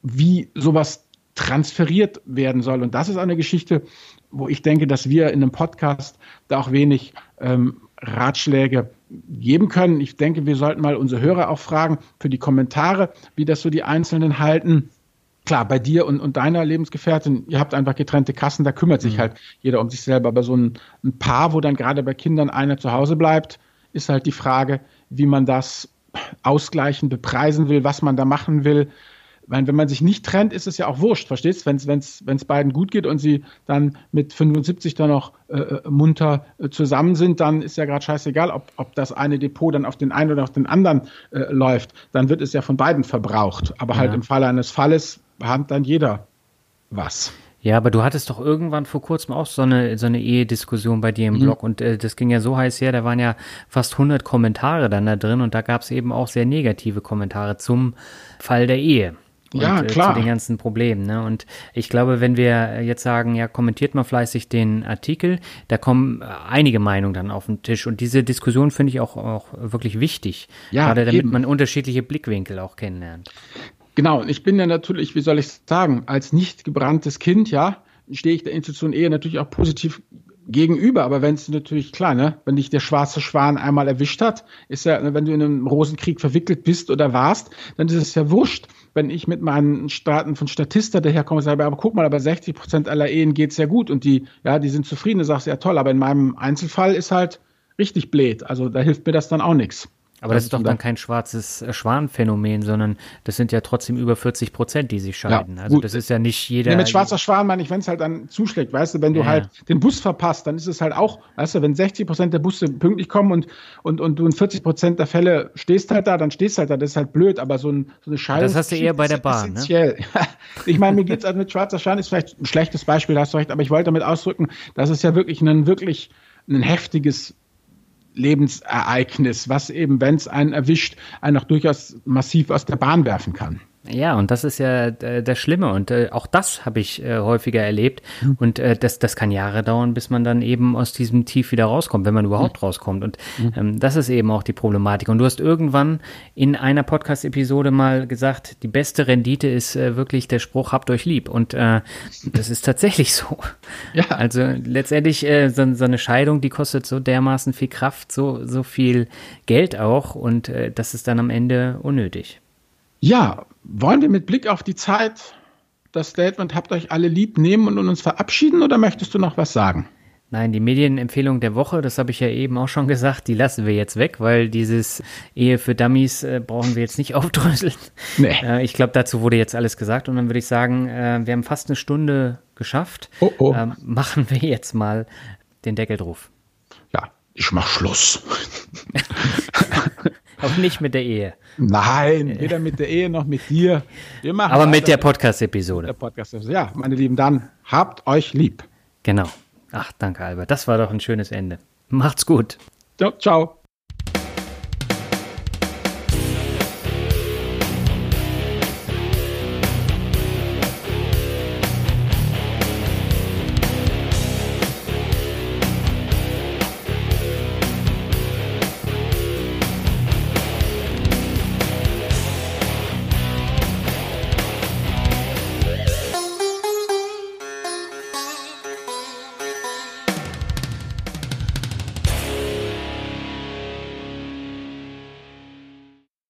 wie sowas transferiert werden soll. Und das ist eine Geschichte, wo ich denke, dass wir in einem Podcast da auch wenig ähm, Ratschläge geben können. Ich denke, wir sollten mal unsere Hörer auch fragen für die Kommentare, wie das so die Einzelnen halten. Klar, bei dir und, und deiner Lebensgefährtin, ihr habt einfach getrennte Kassen, da kümmert sich mhm. halt jeder um sich selber. Aber so ein, ein Paar, wo dann gerade bei Kindern einer zu Hause bleibt, ist halt die Frage, wie man das ausgleichen, bepreisen will, was man da machen will wenn, wenn man sich nicht trennt, ist es ja auch wurscht, verstehst du? Wenn es beiden gut geht und sie dann mit 75 dann noch äh, äh, munter äh, zusammen sind, dann ist ja gerade scheißegal, ob, ob das eine Depot dann auf den einen oder auf den anderen äh, läuft. Dann wird es ja von beiden verbraucht. Aber halt ja. halt im Falle eines Falles hat dann jeder was. Ja, aber du hattest doch irgendwann vor kurzem auch so eine, so eine Ehediskussion bei dir im mhm. Blog und äh, das ging ja so heiß her, da waren ja fast 100 Kommentare dann da drin und da gab es eben auch sehr negative Kommentare zum Fall der Ehe. Und, ja, klar. Äh, zu den ganzen Problemen. Ne? Und ich glaube, wenn wir jetzt sagen, ja, kommentiert mal fleißig den Artikel, da kommen einige Meinungen dann auf den Tisch. Und diese Diskussion finde ich auch, auch wirklich wichtig. Ja, Gerade damit eben. man unterschiedliche Blickwinkel auch kennenlernt. Genau, ich bin ja natürlich, wie soll ich sagen, als nicht gebranntes Kind, ja, stehe ich der Institution Ehe natürlich auch positiv gegenüber. Aber wenn es natürlich klar, ne, wenn dich der schwarze Schwan einmal erwischt hat, ist ja, wenn du in einem Rosenkrieg verwickelt bist oder warst, dann ist es ja wurscht, wenn ich mit meinen Staaten von Statista daherkomme und sage, aber guck mal, aber 60 Prozent aller Ehen geht sehr gut und die, ja, die sind zufrieden, du sagst ja toll, aber in meinem Einzelfall ist halt richtig blöd. Also da hilft mir das dann auch nichts. Aber das ist doch dann kein schwarzes äh, Schwanphänomen, sondern das sind ja trotzdem über 40 Prozent, die sich scheiden. Ja, also gut. das ist ja nicht jeder. Nee, mit schwarzer Schwan meine ich, wenn es halt dann zuschlägt, weißt du, wenn du ja. halt den Bus verpasst, dann ist es halt auch, weißt du, wenn 60 Prozent der Busse pünktlich kommen und, und, und du in 40 Prozent der Fälle stehst halt da, dann stehst halt da, das ist halt blöd, aber so, ein, so eine Scheidung. Das hast du eher bei der Bahn, ne? ich meine, mir geht's also mit schwarzer Schwan, ist vielleicht ein schlechtes Beispiel, hast du recht, aber ich wollte damit ausdrücken, dass es ja wirklich ein wirklich ein heftiges Lebensereignis, was eben, wenn es einen erwischt, einen auch durchaus massiv aus der Bahn werfen kann. Ja, und das ist ja äh, das Schlimme. Und äh, auch das habe ich äh, häufiger erlebt. Mhm. Und äh, das, das kann Jahre dauern, bis man dann eben aus diesem Tief wieder rauskommt, wenn man überhaupt mhm. rauskommt. Und mhm. ähm, das ist eben auch die Problematik. Und du hast irgendwann in einer Podcast-Episode mal gesagt, die beste Rendite ist äh, wirklich der Spruch, habt euch lieb. Und äh, das ist tatsächlich so. Ja. Also letztendlich so, so eine Scheidung, die kostet so dermaßen viel Kraft, so, so viel Geld auch. Und das ist dann am Ende unnötig. Ja, wollen wir mit Blick auf die Zeit das Statement habt euch alle lieb nehmen und uns verabschieden oder möchtest du noch was sagen? Nein, die Medienempfehlung der Woche, das habe ich ja eben auch schon gesagt, die lassen wir jetzt weg, weil dieses Ehe für Dummies äh, brauchen wir jetzt nicht aufdröseln. Nee. Äh, ich glaube, dazu wurde jetzt alles gesagt und dann würde ich sagen, äh, wir haben fast eine Stunde geschafft. Oh, oh. Ähm, machen wir jetzt mal den Deckel drauf. Ja, ich mach Schluss. Aber nicht mit der Ehe. Nein, weder mit der Ehe noch mit dir. Aber mit der Podcast-Episode. Podcast ja, meine Lieben, dann habt euch lieb. Genau. Ach, danke, Albert. Das war doch ein schönes Ende. Macht's gut. Ciao. ciao.